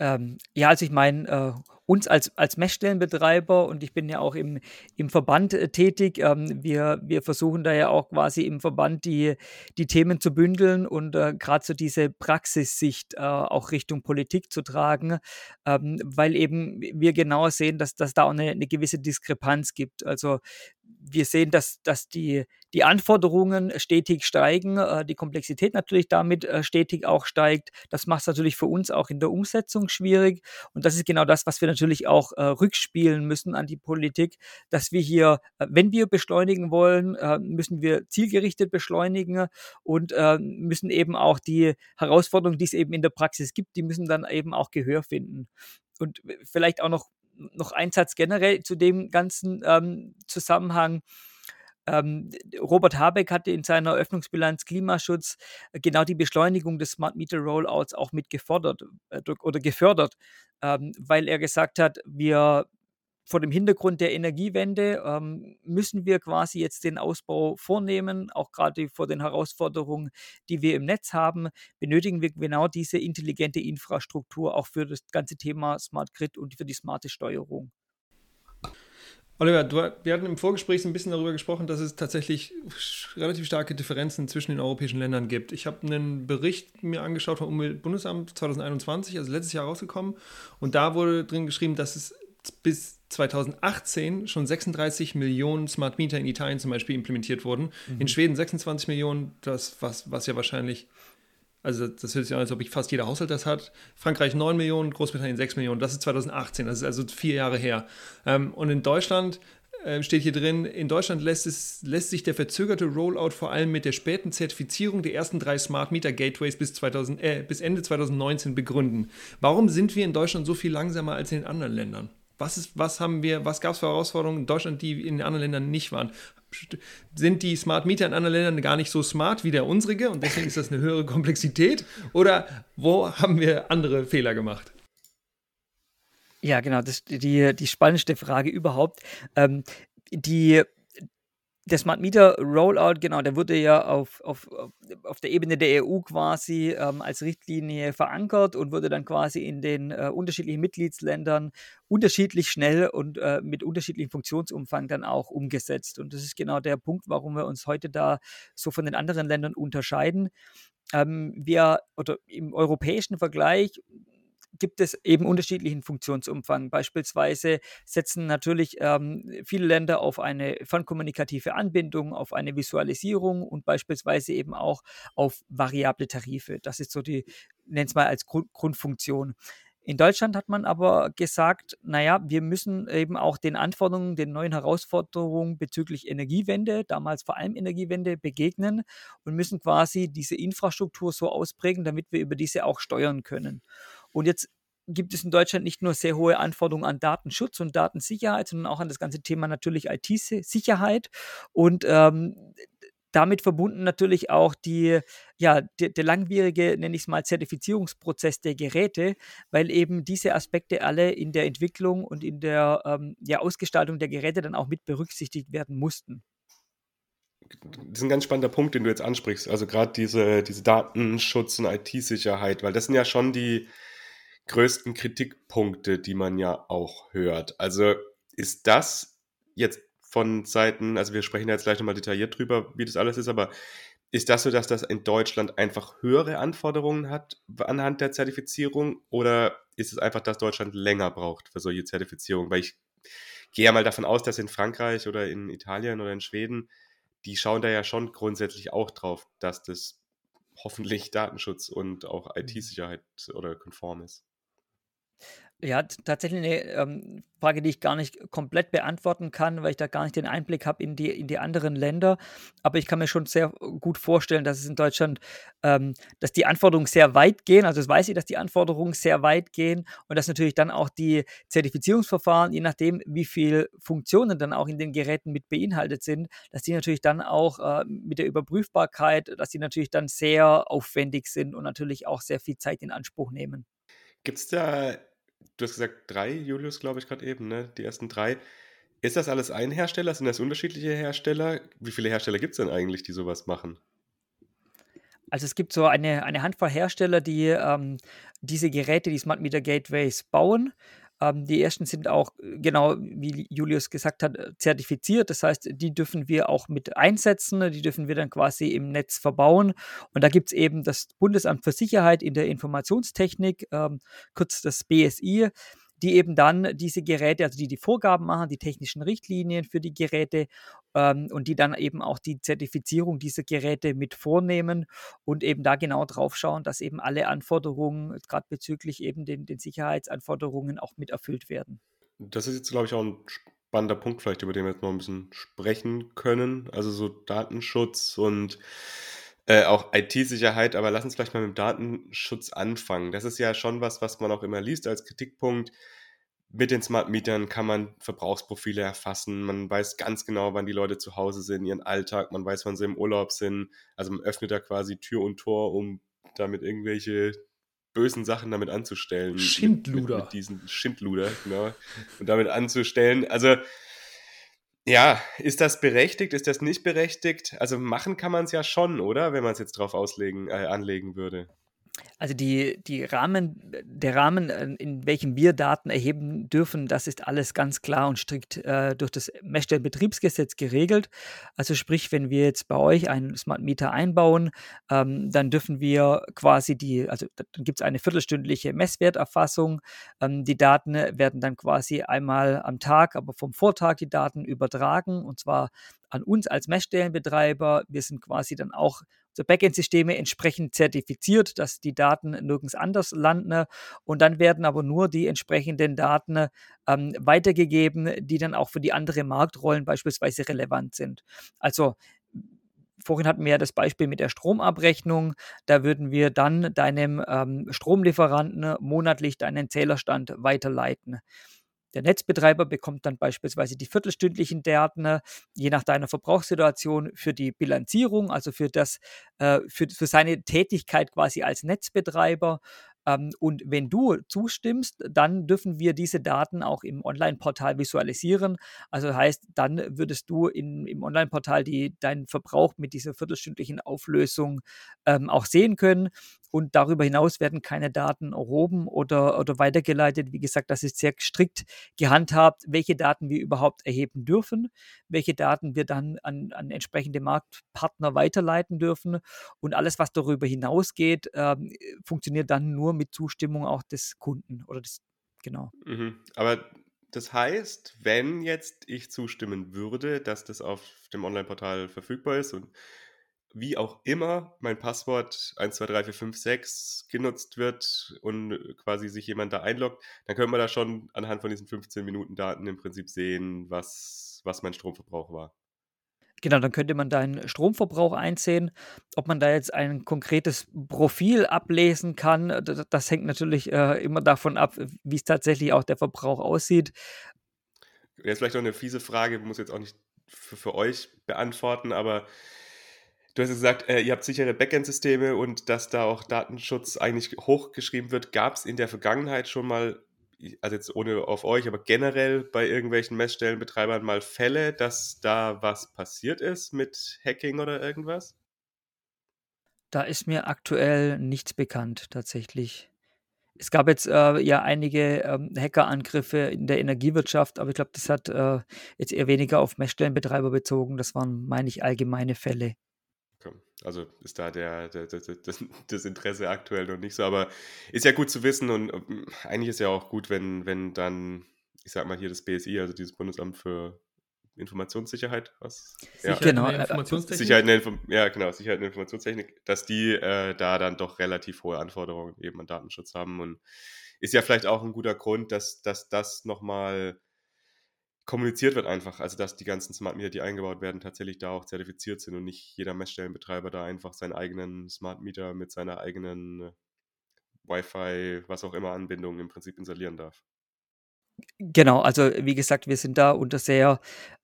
Ähm, ja, also ich meine, äh, uns als, als Messstellenbetreiber und ich bin ja auch im, im Verband äh, tätig. Ähm, wir, wir versuchen da ja auch quasi im Verband die, die Themen zu bündeln und äh, gerade so diese Praxissicht äh, auch Richtung Politik zu tragen, ähm, weil eben wir genauer sehen, dass, dass da auch eine, eine gewisse Diskrepanz gibt. Also wir sehen, dass, dass die, die Anforderungen stetig steigen, äh, die Komplexität natürlich damit äh, stetig auch steigt. Das macht es natürlich für uns auch in der Umsetzung schwierig. Und das ist genau das, was wir natürlich auch äh, rückspielen müssen an die Politik, dass wir hier, äh, wenn wir beschleunigen wollen, äh, müssen wir zielgerichtet beschleunigen und äh, müssen eben auch die Herausforderungen, die es eben in der Praxis gibt, die müssen dann eben auch Gehör finden. Und vielleicht auch noch noch ein Satz generell zu dem ganzen ähm, Zusammenhang. Ähm, Robert Habeck hatte in seiner Eröffnungsbilanz Klimaschutz äh, genau die Beschleunigung des Smart Meter Rollouts auch mit gefordert äh, oder gefördert, ähm, weil er gesagt hat, wir vor dem Hintergrund der Energiewende ähm, müssen wir quasi jetzt den Ausbau vornehmen, auch gerade vor den Herausforderungen, die wir im Netz haben, benötigen wir genau diese intelligente Infrastruktur auch für das ganze Thema Smart Grid und für die smarte Steuerung. Oliver, du, wir hatten im Vorgespräch ein bisschen darüber gesprochen, dass es tatsächlich relativ starke Differenzen zwischen den europäischen Ländern gibt. Ich habe einen Bericht mir angeschaut vom Umweltbundesamt 2021, also letztes Jahr rausgekommen, und da wurde drin geschrieben, dass es bis 2018 schon 36 Millionen Smart Meter in Italien zum Beispiel implementiert wurden. Mhm. In Schweden 26 Millionen, das was, was ja wahrscheinlich, also das hört sich an, als ob ich fast jeder Haushalt das hat. Frankreich 9 Millionen, Großbritannien 6 Millionen. Das ist 2018, das ist also vier Jahre her. Ähm, und in Deutschland äh, steht hier drin, in Deutschland lässt, es, lässt sich der verzögerte Rollout vor allem mit der späten Zertifizierung der ersten drei Smart Meter Gateways bis, 2000, äh, bis Ende 2019 begründen. Warum sind wir in Deutschland so viel langsamer als in den anderen Ländern? Was, ist, was haben wir, was gab es für Herausforderungen in Deutschland, die in anderen Ländern nicht waren? Sind die Smart Meter in anderen Ländern gar nicht so smart wie der unsrige und deswegen ist das eine höhere Komplexität? Oder wo haben wir andere Fehler gemacht? Ja, genau, das ist die, die spannendste Frage überhaupt. Ähm, die der Smart Meter Rollout, genau, der wurde ja auf, auf, auf der Ebene der EU quasi ähm, als Richtlinie verankert und wurde dann quasi in den äh, unterschiedlichen Mitgliedsländern unterschiedlich schnell und äh, mit unterschiedlichem Funktionsumfang dann auch umgesetzt. Und das ist genau der Punkt, warum wir uns heute da so von den anderen Ländern unterscheiden. Ähm, wir oder im europäischen Vergleich gibt es eben unterschiedlichen Funktionsumfang. Beispielsweise setzen natürlich ähm, viele Länder auf eine fernkommunikative Anbindung, auf eine Visualisierung und beispielsweise eben auch auf variable Tarife. Das ist so die, nennt es mal als Grund, Grundfunktion. In Deutschland hat man aber gesagt, naja, wir müssen eben auch den Anforderungen, den neuen Herausforderungen bezüglich Energiewende, damals vor allem Energiewende, begegnen und müssen quasi diese Infrastruktur so ausprägen, damit wir über diese auch steuern können. Und jetzt gibt es in Deutschland nicht nur sehr hohe Anforderungen an Datenschutz und Datensicherheit, sondern auch an das ganze Thema natürlich IT-Sicherheit und ähm, damit verbunden natürlich auch die, ja, der, der langwierige, nenne ich es mal, Zertifizierungsprozess der Geräte, weil eben diese Aspekte alle in der Entwicklung und in der ähm, ja, Ausgestaltung der Geräte dann auch mit berücksichtigt werden mussten. Das ist ein ganz spannender Punkt, den du jetzt ansprichst. Also gerade diese, diese Datenschutz und IT-Sicherheit, weil das sind ja schon die, größten Kritikpunkte, die man ja auch hört. Also ist das jetzt von Seiten, also wir sprechen jetzt gleich nochmal detailliert drüber, wie das alles ist, aber ist das so, dass das in Deutschland einfach höhere Anforderungen hat anhand der Zertifizierung oder ist es einfach, dass Deutschland länger braucht für solche Zertifizierung? Weil ich gehe ja mal davon aus, dass in Frankreich oder in Italien oder in Schweden, die schauen da ja schon grundsätzlich auch drauf, dass das hoffentlich Datenschutz und auch mhm. IT-Sicherheit oder konform ist. Ja, tatsächlich eine ähm, Frage, die ich gar nicht komplett beantworten kann, weil ich da gar nicht den Einblick habe in die, in die anderen Länder. Aber ich kann mir schon sehr gut vorstellen, dass es in Deutschland, ähm, dass die Anforderungen sehr weit gehen. Also das weiß ich, dass die Anforderungen sehr weit gehen und dass natürlich dann auch die Zertifizierungsverfahren, je nachdem, wie viele Funktionen dann auch in den Geräten mit beinhaltet sind, dass die natürlich dann auch äh, mit der Überprüfbarkeit, dass die natürlich dann sehr aufwendig sind und natürlich auch sehr viel Zeit in Anspruch nehmen. Gibt es da du hast gesagt drei, Julius, glaube ich, gerade eben, ne? Die ersten drei. Ist das alles ein Hersteller? Sind das unterschiedliche Hersteller? Wie viele Hersteller gibt es denn eigentlich, die sowas machen? Also es gibt so eine, eine Handvoll Hersteller, die ähm, diese Geräte, die Smart Meter Gateways bauen. Ähm, die ersten sind auch, äh, genau wie Julius gesagt hat, äh, zertifiziert. Das heißt, die dürfen wir auch mit einsetzen, die dürfen wir dann quasi im Netz verbauen. Und da gibt es eben das Bundesamt für Sicherheit in der Informationstechnik, ähm, kurz das BSI, die eben dann diese Geräte, also die die Vorgaben machen, die technischen Richtlinien für die Geräte ähm, und die dann eben auch die Zertifizierung dieser Geräte mit vornehmen und eben da genau drauf schauen, dass eben alle Anforderungen, gerade bezüglich eben den, den Sicherheitsanforderungen, auch mit erfüllt werden. Das ist jetzt, glaube ich, auch ein spannender Punkt, vielleicht, über den wir jetzt noch ein bisschen sprechen können. Also so Datenschutz und äh, auch IT-Sicherheit, aber lass uns vielleicht mal mit dem Datenschutz anfangen. Das ist ja schon was, was man auch immer liest als Kritikpunkt. Mit den Smart Metern kann man Verbrauchsprofile erfassen. Man weiß ganz genau, wann die Leute zu Hause sind, ihren Alltag. Man weiß, wann sie im Urlaub sind. Also man öffnet da quasi Tür und Tor, um damit irgendwelche bösen Sachen damit anzustellen. Schindluder. Mit, mit diesen Schindluder, genau. Und damit anzustellen. Also ja, ist das berechtigt? Ist das nicht berechtigt? Also machen kann man es ja schon, oder? Wenn man es jetzt drauf auslegen, äh, anlegen würde. Also die, die Rahmen, der Rahmen, äh, in welchem wir Daten erheben dürfen, das ist alles ganz klar und strikt äh, durch das Messstellenbetriebsgesetz geregelt. Also sprich, wenn wir jetzt bei euch einen Smart Meter einbauen, ähm, dann dürfen wir quasi die, also dann gibt es eine viertelstündliche Messwerterfassung. Ähm, die Daten werden dann quasi einmal am Tag, aber vom Vortag die Daten übertragen und zwar an uns als Messstellenbetreiber. Wir sind quasi dann auch unsere Backend-Systeme entsprechend zertifiziert, dass die Daten nirgends anders landen. Und dann werden aber nur die entsprechenden Daten ähm, weitergegeben, die dann auch für die anderen Marktrollen beispielsweise relevant sind. Also Vorhin hatten wir ja das Beispiel mit der Stromabrechnung. Da würden wir dann deinem ähm, Stromlieferanten monatlich deinen Zählerstand weiterleiten. Der Netzbetreiber bekommt dann beispielsweise die viertelstündlichen Daten, je nach deiner Verbrauchssituation, für die Bilanzierung, also für, das, äh, für, für seine Tätigkeit quasi als Netzbetreiber. Ähm, und wenn du zustimmst, dann dürfen wir diese Daten auch im Online-Portal visualisieren. Also heißt, dann würdest du in, im Online-Portal deinen Verbrauch mit dieser viertelstündlichen Auflösung ähm, auch sehen können. Und darüber hinaus werden keine Daten erhoben oder, oder weitergeleitet. Wie gesagt, das ist sehr strikt gehandhabt, welche Daten wir überhaupt erheben dürfen, welche Daten wir dann an, an entsprechende Marktpartner weiterleiten dürfen. Und alles, was darüber hinausgeht, ähm, funktioniert dann nur mit Zustimmung auch des Kunden oder des, genau. Mhm. Aber das heißt, wenn jetzt ich zustimmen würde, dass das auf dem Online-Portal verfügbar ist und wie auch immer mein Passwort 123456 genutzt wird und quasi sich jemand da einloggt, dann können wir da schon anhand von diesen 15 Minuten Daten im Prinzip sehen, was, was mein Stromverbrauch war. Genau, dann könnte man deinen Stromverbrauch einsehen. Ob man da jetzt ein konkretes Profil ablesen kann, das, das hängt natürlich äh, immer davon ab, wie es tatsächlich auch der Verbrauch aussieht. Jetzt vielleicht noch eine fiese Frage, muss jetzt auch nicht für, für euch beantworten, aber Du hast gesagt, äh, ihr habt sichere Backend-Systeme und dass da auch Datenschutz eigentlich hochgeschrieben wird. Gab es in der Vergangenheit schon mal, also jetzt ohne auf euch, aber generell bei irgendwelchen Messstellenbetreibern mal Fälle, dass da was passiert ist mit Hacking oder irgendwas? Da ist mir aktuell nichts bekannt, tatsächlich. Es gab jetzt äh, ja einige ähm, Hackerangriffe in der Energiewirtschaft, aber ich glaube, das hat äh, jetzt eher weniger auf Messstellenbetreiber bezogen. Das waren, meine ich, allgemeine Fälle. Also ist da der, der, der, das, das, Interesse aktuell noch nicht so, aber ist ja gut zu wissen und eigentlich ist ja auch gut, wenn, wenn dann, ich sag mal hier das BSI, also dieses Bundesamt für Informationssicherheit, was? Sicherheit genau, in der Informationstechnik. Sicherheit in der Inform ja, genau, Sicherheit in der Informationstechnik, dass die äh, da dann doch relativ hohe Anforderungen eben an Datenschutz haben und ist ja vielleicht auch ein guter Grund, dass, dass das nochmal kommuniziert wird einfach, also dass die ganzen Smart Meter, die eingebaut werden, tatsächlich da auch zertifiziert sind und nicht jeder Messstellenbetreiber da einfach seinen eigenen Smart Meter mit seiner eigenen äh, Wi-Fi, was auch immer Anbindung im Prinzip installieren darf. Genau, also wie gesagt, wir sind da unter sehr,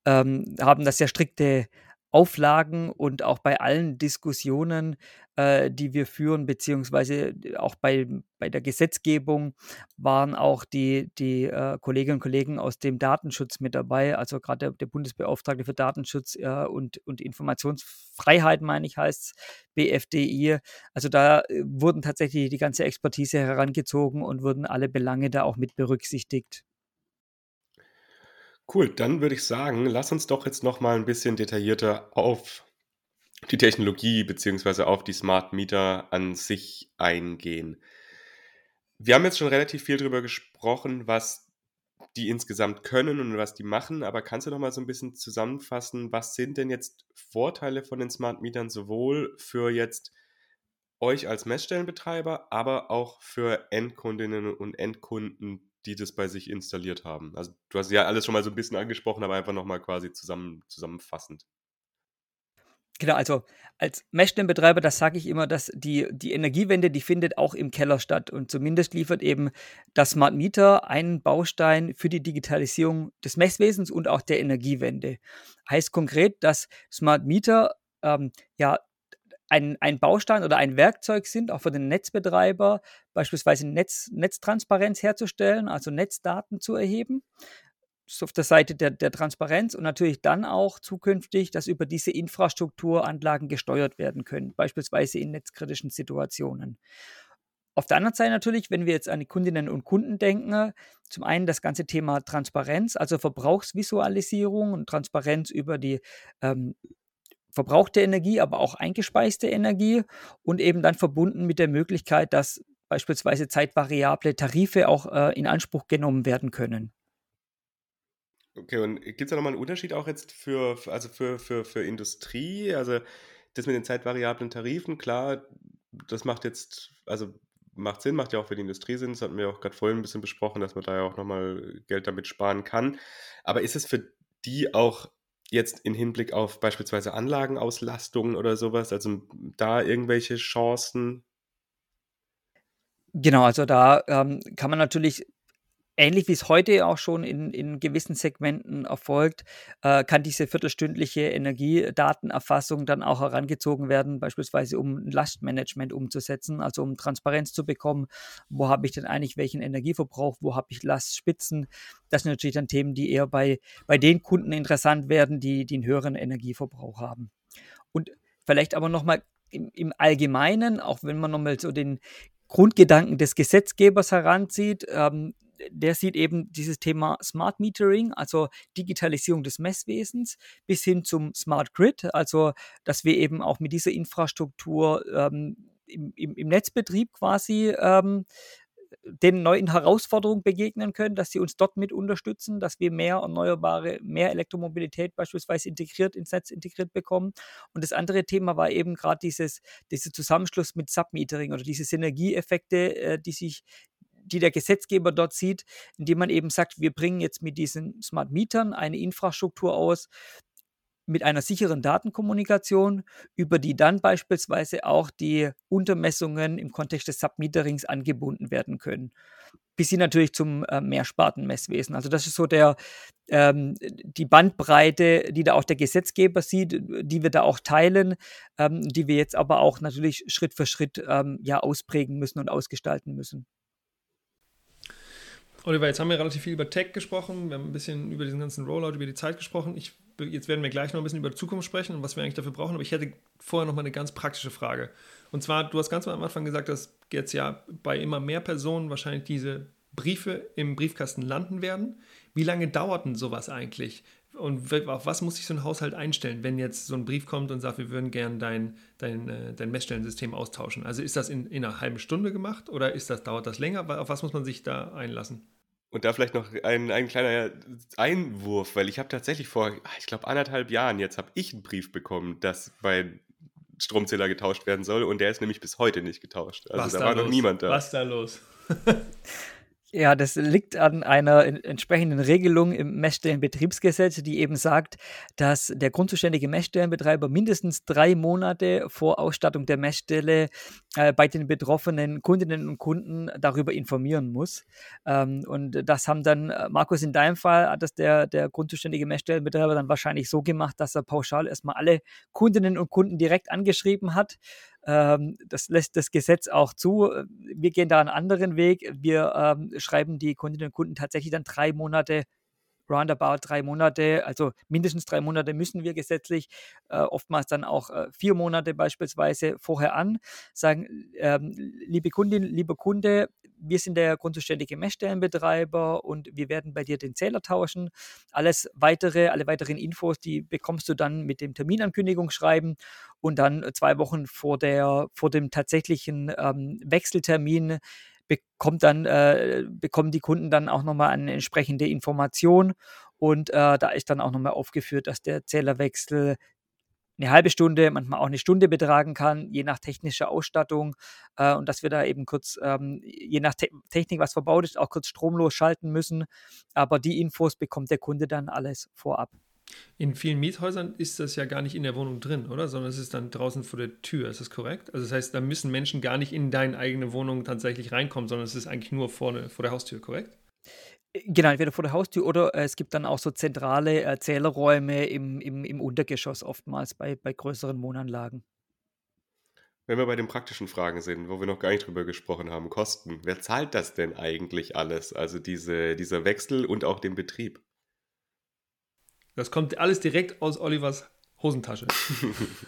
ähm, haben da sehr strikte Auflagen und auch bei allen Diskussionen, äh, die wir führen, beziehungsweise auch bei, bei der Gesetzgebung waren auch die, die äh, Kolleginnen und Kollegen aus dem Datenschutz mit dabei, also gerade der, der Bundesbeauftragte für Datenschutz äh, und, und Informationsfreiheit, meine ich, heißt es, BFDI. Also da äh, wurden tatsächlich die ganze Expertise herangezogen und wurden alle Belange da auch mit berücksichtigt. Cool, dann würde ich sagen, lass uns doch jetzt noch mal ein bisschen detaillierter auf die Technologie beziehungsweise auf die Smart Meter an sich eingehen. Wir haben jetzt schon relativ viel darüber gesprochen, was die insgesamt können und was die machen, aber kannst du noch mal so ein bisschen zusammenfassen, was sind denn jetzt Vorteile von den Smart Metern sowohl für jetzt euch als Messstellenbetreiber, aber auch für Endkundinnen und Endkunden, die das bei sich installiert haben. Also du hast ja alles schon mal so ein bisschen angesprochen, aber einfach nochmal quasi zusammen, zusammenfassend. Genau, also als Messstellenbetreiber, das sage ich immer, dass die, die Energiewende, die findet auch im Keller statt. Und zumindest liefert eben das Smart Meter einen Baustein für die Digitalisierung des Messwesens und auch der Energiewende. Heißt konkret, dass Smart Meter ähm, ja ein, ein Baustein oder ein Werkzeug sind, auch für den Netzbetreiber, beispielsweise Netz, Netztransparenz herzustellen, also Netzdaten zu erheben. Auf der Seite der, der Transparenz und natürlich dann auch zukünftig, dass über diese Infrastrukturanlagen gesteuert werden können, beispielsweise in netzkritischen Situationen. Auf der anderen Seite natürlich, wenn wir jetzt an die Kundinnen und Kunden denken, zum einen das ganze Thema Transparenz, also Verbrauchsvisualisierung und Transparenz über die ähm, verbrauchte Energie, aber auch eingespeiste Energie und eben dann verbunden mit der Möglichkeit, dass beispielsweise zeitvariable Tarife auch äh, in Anspruch genommen werden können. Okay, und gibt es da nochmal einen Unterschied auch jetzt für, also für, für, für Industrie? Also das mit den zeitvariablen Tarifen, klar, das macht jetzt, also macht Sinn, macht ja auch für die Industrie Sinn. Das hatten wir auch gerade vorhin ein bisschen besprochen, dass man da ja auch nochmal Geld damit sparen kann. Aber ist es für die auch jetzt in Hinblick auf beispielsweise Anlagenauslastungen oder sowas, also da irgendwelche Chancen? Genau, also da ähm, kann man natürlich ähnlich wie es heute auch schon in, in gewissen Segmenten erfolgt, äh, kann diese viertelstündliche Energiedatenerfassung dann auch herangezogen werden, beispielsweise um Lastmanagement umzusetzen, also um Transparenz zu bekommen, wo habe ich denn eigentlich welchen Energieverbrauch, wo habe ich Lastspitzen. Das sind natürlich dann Themen, die eher bei, bei den Kunden interessant werden, die, die einen höheren Energieverbrauch haben. Und vielleicht aber nochmal im, im Allgemeinen, auch wenn man nochmal so den Grundgedanken des Gesetzgebers heranzieht, ähm, der sieht eben dieses Thema Smart Metering, also Digitalisierung des Messwesens, bis hin zum Smart Grid, also dass wir eben auch mit dieser Infrastruktur ähm, im, im, im, Netzbetrieb quasi ähm, den neuen Herausforderungen begegnen können, dass sie uns dort mit unterstützen, dass wir mehr erneuerbare, mehr Elektromobilität beispielsweise integriert ins Netz integriert bekommen. Und das andere Thema war eben gerade dieses, dieser Zusammenschluss mit Submetering oder diese Synergieeffekte, äh, die sich die der Gesetzgeber dort sieht, indem man eben sagt, wir bringen jetzt mit diesen Smart Mietern eine Infrastruktur aus, mit einer sicheren Datenkommunikation, über die dann beispielsweise auch die Untermessungen im Kontext des Submeterings angebunden werden können. Bis hin natürlich zum äh, Mehrspartenmesswesen. Also das ist so der, ähm, die Bandbreite, die da auch der Gesetzgeber sieht, die wir da auch teilen, ähm, die wir jetzt aber auch natürlich Schritt für Schritt ähm, ja ausprägen müssen und ausgestalten müssen. Oliver, jetzt haben wir relativ viel über Tech gesprochen, wir haben ein bisschen über diesen ganzen Rollout, über die Zeit gesprochen. Ich, jetzt werden wir gleich noch ein bisschen über die Zukunft sprechen und was wir eigentlich dafür brauchen, aber ich hätte vorher noch mal eine ganz praktische Frage. Und zwar, du hast ganz am Anfang gesagt, dass jetzt ja bei immer mehr Personen wahrscheinlich diese Briefe im Briefkasten landen werden. Wie lange dauert denn sowas eigentlich? Und auf was muss sich so ein Haushalt einstellen, wenn jetzt so ein Brief kommt und sagt, wir würden gerne dein, dein, äh, dein Messstellensystem austauschen? Also ist das in, in einer halben Stunde gemacht oder ist das, dauert das länger? Auf was muss man sich da einlassen? Und da vielleicht noch ein, ein kleiner Einwurf, weil ich habe tatsächlich vor, ich glaube, anderthalb Jahren jetzt habe ich einen Brief bekommen, dass mein Stromzähler getauscht werden soll und der ist nämlich bis heute nicht getauscht. Also Was da, da war los? noch niemand da. Was da los? Ja, das liegt an einer entsprechenden Regelung im Messstellenbetriebsgesetz, die eben sagt, dass der grundzuständige Messstellenbetreiber mindestens drei Monate vor Ausstattung der Messstelle äh, bei den betroffenen Kundinnen und Kunden darüber informieren muss. Ähm, und das haben dann, äh, Markus, in deinem Fall hat das der, der grundzuständige Messstellenbetreiber dann wahrscheinlich so gemacht, dass er pauschal erstmal alle Kundinnen und Kunden direkt angeschrieben hat ähm, das lässt das Gesetz auch zu. Wir gehen da einen anderen Weg. Wir ähm, schreiben die Kundinnen und Kunden tatsächlich dann drei Monate roundabout drei Monate, also mindestens drei Monate müssen wir gesetzlich, äh, oftmals dann auch äh, vier Monate beispielsweise vorher an, sagen, ähm, liebe Kundin, lieber Kunde, wir sind der grundzuständige Messstellenbetreiber und wir werden bei dir den Zähler tauschen. Alles weitere, alle weiteren Infos, die bekommst du dann mit dem Terminankündigungsschreiben und dann zwei Wochen vor, der, vor dem tatsächlichen ähm, Wechseltermin bekommt dann, äh, bekommen die Kunden dann auch nochmal eine entsprechende Information. Und äh, da ist dann auch nochmal aufgeführt, dass der Zählerwechsel eine halbe Stunde, manchmal auch eine Stunde betragen kann, je nach technischer Ausstattung. Äh, und dass wir da eben kurz, ähm, je nach Te Technik, was verbaut ist, auch kurz stromlos schalten müssen. Aber die Infos bekommt der Kunde dann alles vorab. In vielen Miethäusern ist das ja gar nicht in der Wohnung drin, oder? Sondern es ist dann draußen vor der Tür. Ist das korrekt? Also das heißt, da müssen Menschen gar nicht in deine eigene Wohnung tatsächlich reinkommen, sondern es ist eigentlich nur vorne vor der Haustür, korrekt? Genau, entweder vor der Haustür oder äh, es gibt dann auch so zentrale äh, Zählerräume im, im, im Untergeschoss oftmals bei, bei größeren Wohnanlagen. Wenn wir bei den praktischen Fragen sind, wo wir noch gar nicht drüber gesprochen haben, Kosten, wer zahlt das denn eigentlich alles? Also diese, dieser Wechsel und auch den Betrieb? Das kommt alles direkt aus Olivers Hosentasche.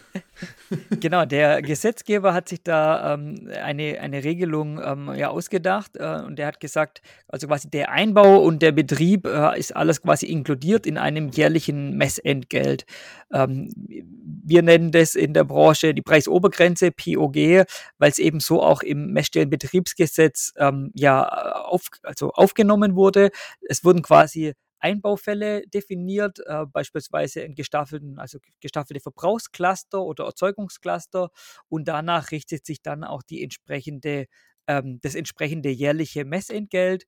genau, der Gesetzgeber hat sich da ähm, eine, eine Regelung ähm, ja, ausgedacht äh, und der hat gesagt, also quasi der Einbau und der Betrieb äh, ist alles quasi inkludiert in einem jährlichen Messentgelt. Ähm, wir nennen das in der Branche die Preisobergrenze POG, weil es eben so auch im Messstellenbetriebsgesetz ähm, ja auf, also aufgenommen wurde. Es wurden quasi Einbaufälle definiert, äh, beispielsweise in gestaffelten, also gestaffelte Verbrauchscluster oder Erzeugungscluster und danach richtet sich dann auch die entsprechende, ähm, das entsprechende jährliche Messentgelt.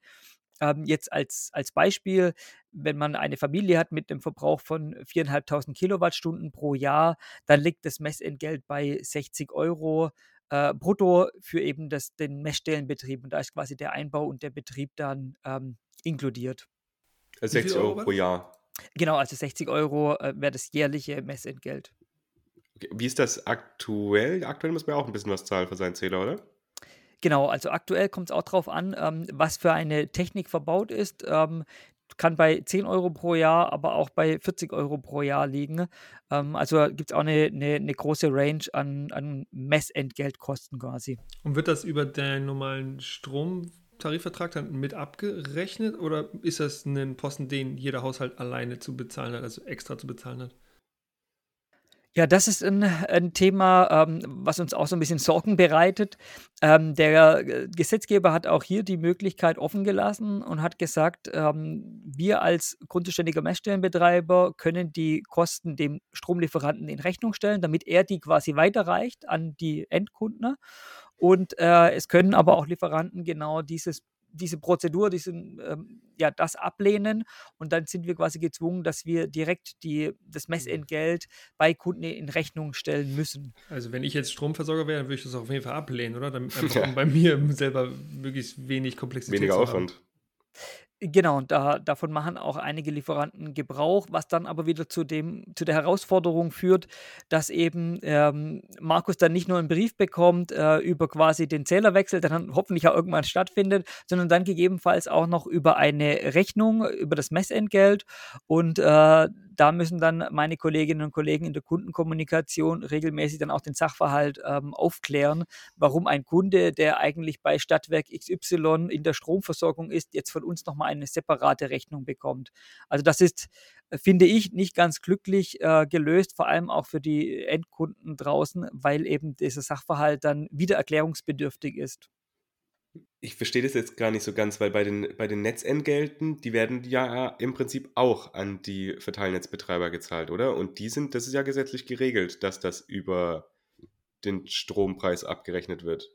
Ähm, jetzt als, als Beispiel, wenn man eine Familie hat mit einem Verbrauch von 4.500 Kilowattstunden pro Jahr, dann liegt das Messentgelt bei 60 Euro äh, brutto für eben das, den Messstellenbetrieb. Und da ist quasi der Einbau und der Betrieb dann ähm, inkludiert. 60 Euro, Euro pro Jahr. Genau, also 60 Euro äh, wäre das jährliche Messentgelt. Okay. Wie ist das aktuell? Aktuell muss man auch ein bisschen was zahlen für seinen Zähler, oder? Genau, also aktuell kommt es auch darauf an, ähm, was für eine Technik verbaut ist. Ähm, kann bei 10 Euro pro Jahr, aber auch bei 40 Euro pro Jahr liegen. Ähm, also gibt es auch eine, eine, eine, große Range an, an Messentgeltkosten quasi. Und wird das über den normalen Strom Tarifvertrag dann mit abgerechnet oder ist das ein Posten, den jeder Haushalt alleine zu bezahlen hat, also extra zu bezahlen hat? Ja, das ist ein, ein Thema, ähm, was uns auch so ein bisschen Sorgen bereitet. Ähm, der äh, Gesetzgeber hat auch hier die Möglichkeit offen gelassen und hat gesagt, ähm, wir als grundzuständiger Messstellenbetreiber können die Kosten dem Stromlieferanten in Rechnung stellen, damit er die quasi weiterreicht an die Endkunden. Und äh, es können aber auch Lieferanten genau dieses diese Prozedur, diesen, ähm, ja, das ablehnen und dann sind wir quasi gezwungen, dass wir direkt die, das mhm. Messentgelt bei Kunden in Rechnung stellen müssen. Also wenn ich jetzt Stromversorger wäre, dann würde ich das auf jeden Fall ablehnen, oder? Damit einfach ja. bei mir selber möglichst wenig Komplexität Weniger Aufwand. Genau, und da, davon machen auch einige Lieferanten Gebrauch, was dann aber wieder zu, dem, zu der Herausforderung führt, dass eben ähm, Markus dann nicht nur einen Brief bekommt äh, über quasi den Zählerwechsel, der dann hoffentlich auch irgendwann stattfindet, sondern dann gegebenenfalls auch noch über eine Rechnung, über das Messentgelt. Und äh, da müssen dann meine Kolleginnen und Kollegen in der Kundenkommunikation regelmäßig dann auch den Sachverhalt ähm, aufklären, warum ein Kunde, der eigentlich bei Stadtwerk XY in der Stromversorgung ist, jetzt von uns nochmal eine separate Rechnung bekommt. Also das ist, finde ich, nicht ganz glücklich äh, gelöst, vor allem auch für die Endkunden draußen, weil eben dieser Sachverhalt dann wieder erklärungsbedürftig ist. Ich verstehe das jetzt gar nicht so ganz, weil bei den, bei den Netzentgelten, die werden ja im Prinzip auch an die Verteilnetzbetreiber gezahlt, oder? Und die sind, das ist ja gesetzlich geregelt, dass das über den Strompreis abgerechnet wird.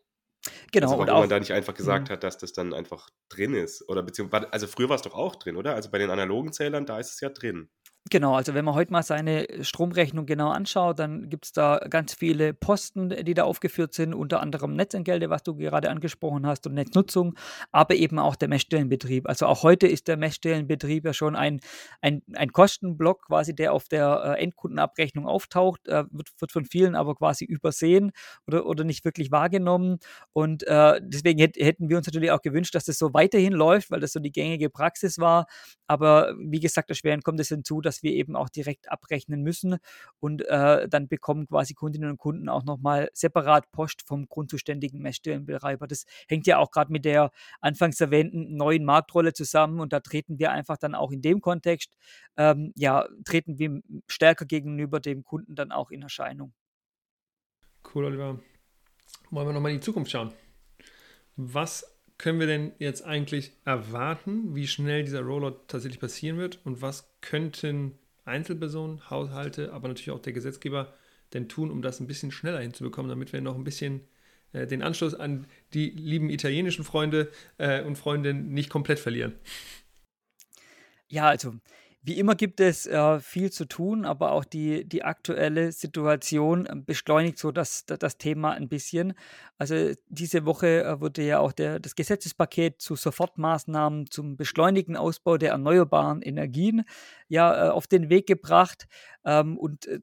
Genau. Also warum auch, man da nicht einfach gesagt mh. hat, dass das dann einfach drin ist. Oder beziehungsweise, also früher war es doch auch drin, oder? Also bei den analogen Zählern, da ist es ja drin. Genau, also wenn man heute mal seine Stromrechnung genau anschaut, dann gibt es da ganz viele Posten, die da aufgeführt sind, unter anderem Netzentgelte, was du gerade angesprochen hast, und Netznutzung, aber eben auch der Messstellenbetrieb. Also auch heute ist der Messstellenbetrieb ja schon ein, ein, ein Kostenblock, quasi, der auf der äh, Endkundenabrechnung auftaucht, äh, wird, wird von vielen aber quasi übersehen oder, oder nicht wirklich wahrgenommen. Und äh, deswegen hätt, hätten wir uns natürlich auch gewünscht, dass das so weiterhin läuft, weil das so die gängige Praxis war. Aber wie gesagt, erschwerend kommt es hinzu, dass dass wir eben auch direkt abrechnen müssen und äh, dann bekommen quasi Kundinnen und Kunden auch nochmal separat Post vom grundzuständigen Messstellenbetreiber. Das hängt ja auch gerade mit der anfangs erwähnten neuen Marktrolle zusammen und da treten wir einfach dann auch in dem Kontext, ähm, ja, treten wir stärker gegenüber dem Kunden dann auch in Erscheinung. Cool, Oliver. Wollen wir nochmal in die Zukunft schauen? Was können wir denn jetzt eigentlich erwarten, wie schnell dieser Rollout tatsächlich passieren wird und was könnten Einzelpersonen, Haushalte, aber natürlich auch der Gesetzgeber denn tun, um das ein bisschen schneller hinzubekommen, damit wir noch ein bisschen äh, den Anschluss an die lieben italienischen Freunde äh, und Freundinnen nicht komplett verlieren? Ja, also wie immer gibt es äh, viel zu tun, aber auch die, die aktuelle Situation ähm, beschleunigt so das, das Thema ein bisschen. Also diese Woche äh, wurde ja auch der, das Gesetzespaket zu Sofortmaßnahmen zum beschleunigten Ausbau der erneuerbaren Energien ja äh, auf den Weg gebracht. Ähm, und äh,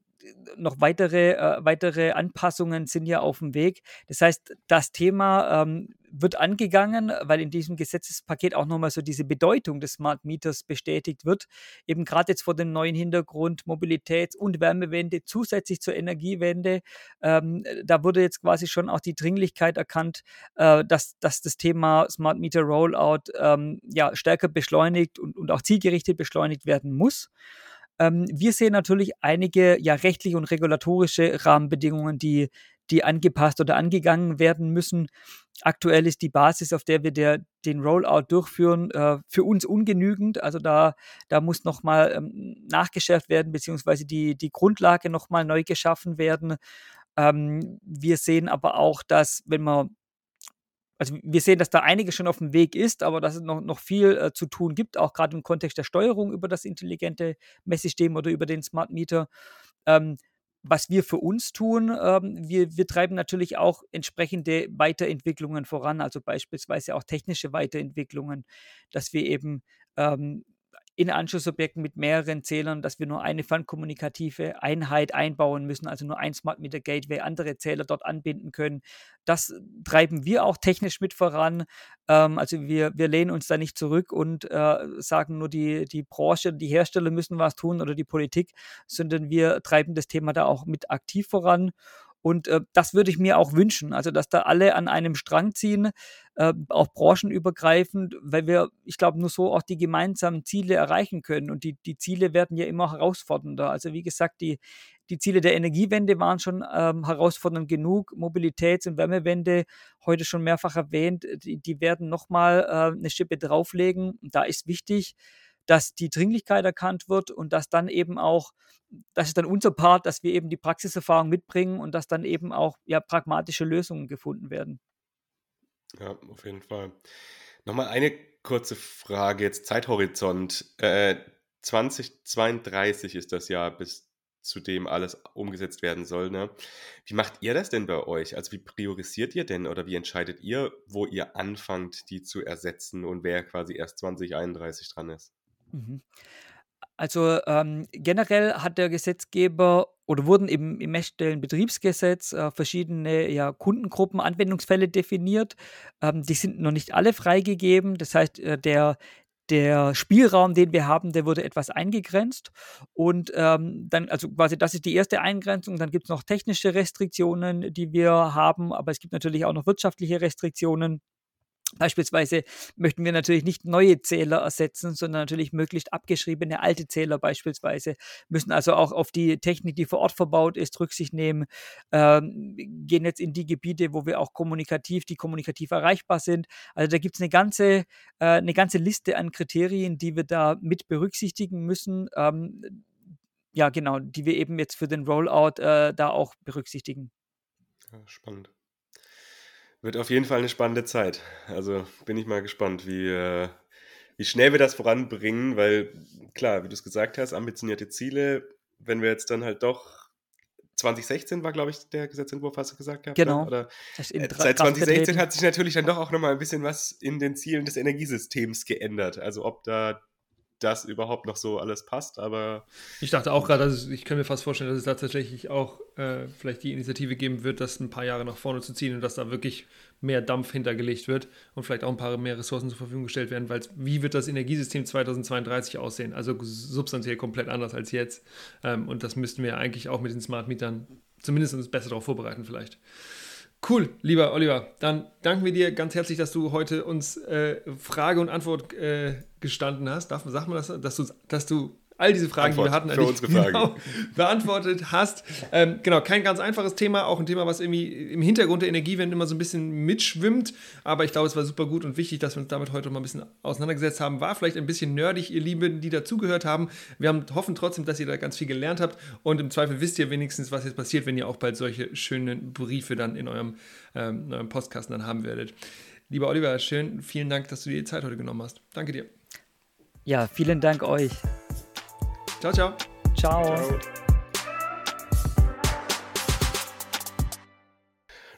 noch weitere, äh, weitere Anpassungen sind ja auf dem Weg. Das heißt, das Thema ähm, wird angegangen, weil in diesem Gesetzespaket auch nochmal so diese Bedeutung des Smart Meters bestätigt wird. Eben gerade jetzt vor dem neuen Hintergrund Mobilitäts- und Wärmewende zusätzlich zur Energiewende. Ähm, da wurde jetzt quasi schon auch die Dringlichkeit erkannt, äh, dass, dass das Thema Smart Meter Rollout ähm, ja, stärker beschleunigt und, und auch zielgerichtet beschleunigt werden muss. Ähm, wir sehen natürlich einige ja rechtliche und regulatorische Rahmenbedingungen, die, die angepasst oder angegangen werden müssen. Aktuell ist die Basis, auf der wir der, den Rollout durchführen, äh, für uns ungenügend. Also da, da muss nochmal ähm, nachgeschärft werden, beziehungsweise die, die Grundlage nochmal neu geschaffen werden. Ähm, wir sehen aber auch, dass, wenn man also wir sehen, dass da einiges schon auf dem Weg ist, aber dass es noch, noch viel äh, zu tun gibt, auch gerade im Kontext der Steuerung über das intelligente Messsystem oder über den Smart Meter. Ähm, was wir für uns tun, ähm, wir, wir treiben natürlich auch entsprechende Weiterentwicklungen voran, also beispielsweise auch technische Weiterentwicklungen, dass wir eben ähm, in Anschlussobjekten mit mehreren Zählern, dass wir nur eine fernkommunikative Einheit einbauen müssen, also nur ein Smart Meter Gateway, andere Zähler dort anbinden können. Das treiben wir auch technisch mit voran. Ähm, also wir, wir lehnen uns da nicht zurück und äh, sagen nur die, die Branche, die Hersteller müssen was tun oder die Politik, sondern wir treiben das Thema da auch mit aktiv voran. Und äh, das würde ich mir auch wünschen, also dass da alle an einem Strang ziehen, äh, auch branchenübergreifend, weil wir, ich glaube, nur so auch die gemeinsamen Ziele erreichen können. Und die, die Ziele werden ja immer herausfordernder. Also wie gesagt, die, die Ziele der Energiewende waren schon ähm, herausfordernd genug. Mobilitäts- und Wärmewende, heute schon mehrfach erwähnt, die, die werden nochmal äh, eine Schippe drauflegen. Da ist wichtig, dass die Dringlichkeit erkannt wird und dass dann eben auch, das ist dann unser Part, dass wir eben die Praxiserfahrung mitbringen und dass dann eben auch ja, pragmatische Lösungen gefunden werden. Ja, auf jeden Fall. Nochmal eine kurze Frage, jetzt Zeithorizont. Äh, 2032 ist das Jahr, bis zu dem alles umgesetzt werden soll. Ne? Wie macht ihr das denn bei euch? Also wie priorisiert ihr denn oder wie entscheidet ihr, wo ihr anfangt, die zu ersetzen und wer quasi erst 2031 dran ist? Mhm. Also ähm, generell hat der Gesetzgeber oder wurden im, im Messstellenbetriebsgesetz äh, verschiedene ja, Kundengruppen, Anwendungsfälle definiert. Ähm, die sind noch nicht alle freigegeben. Das heißt, äh, der, der Spielraum, den wir haben, der wurde etwas eingegrenzt. Und ähm, dann, also quasi, das ist die erste Eingrenzung. Dann gibt es noch technische Restriktionen, die wir haben, aber es gibt natürlich auch noch wirtschaftliche Restriktionen. Beispielsweise möchten wir natürlich nicht neue Zähler ersetzen, sondern natürlich möglichst abgeschriebene alte Zähler beispielsweise, müssen also auch auf die Technik, die vor Ort verbaut ist, Rücksicht nehmen, ähm, gehen jetzt in die Gebiete, wo wir auch kommunikativ, die kommunikativ erreichbar sind. Also da gibt es eine ganze, äh, eine ganze Liste an Kriterien, die wir da mit berücksichtigen müssen. Ähm, ja, genau, die wir eben jetzt für den Rollout äh, da auch berücksichtigen. Spannend. Wird auf jeden Fall eine spannende Zeit. Also bin ich mal gespannt, wie, äh, wie schnell wir das voranbringen, weil klar, wie du es gesagt hast, ambitionierte Ziele, wenn wir jetzt dann halt doch 2016 war, glaube ich, der Gesetzentwurf, hast du gesagt gehabt? Ne? Genau. Oder, äh, seit 2016 hat sich natürlich dann doch auch nochmal ein bisschen was in den Zielen des Energiesystems geändert. Also ob da das überhaupt noch so alles passt, aber. Ich dachte auch gerade, also ich kann mir fast vorstellen, dass es da tatsächlich auch äh, vielleicht die Initiative geben wird, das ein paar Jahre nach vorne zu ziehen und dass da wirklich mehr Dampf hintergelegt wird und vielleicht auch ein paar mehr Ressourcen zur Verfügung gestellt werden, weil wie wird das Energiesystem 2032 aussehen? Also substanziell komplett anders als jetzt. Ähm, und das müssten wir eigentlich auch mit den Smart Mietern zumindest uns besser darauf vorbereiten, vielleicht. Cool, lieber Oliver. Dann danken wir dir ganz herzlich, dass du heute uns äh, Frage und Antwort äh, gestanden hast. Darf, sag mal, das, dass du, dass du all diese Fragen, Antwort die wir hatten, für unsere Fragen. Genau beantwortet hast. Ähm, genau, kein ganz einfaches Thema, auch ein Thema, was irgendwie im Hintergrund der Energiewende immer so ein bisschen mitschwimmt. Aber ich glaube, es war super gut und wichtig, dass wir uns damit heute mal ein bisschen auseinandergesetzt haben. War vielleicht ein bisschen nerdig, ihr Lieben, die dazugehört haben. Wir haben, hoffen trotzdem, dass ihr da ganz viel gelernt habt. Und im Zweifel wisst ihr wenigstens, was jetzt passiert, wenn ihr auch bald solche schönen Briefe dann in eurem, ähm, in eurem Postkasten dann haben werdet. Lieber Oliver, schön, vielen Dank, dass du dir die Zeit heute genommen hast. Danke dir. Ja, vielen Dank euch. Ciao, ciao. Ciao. ciao.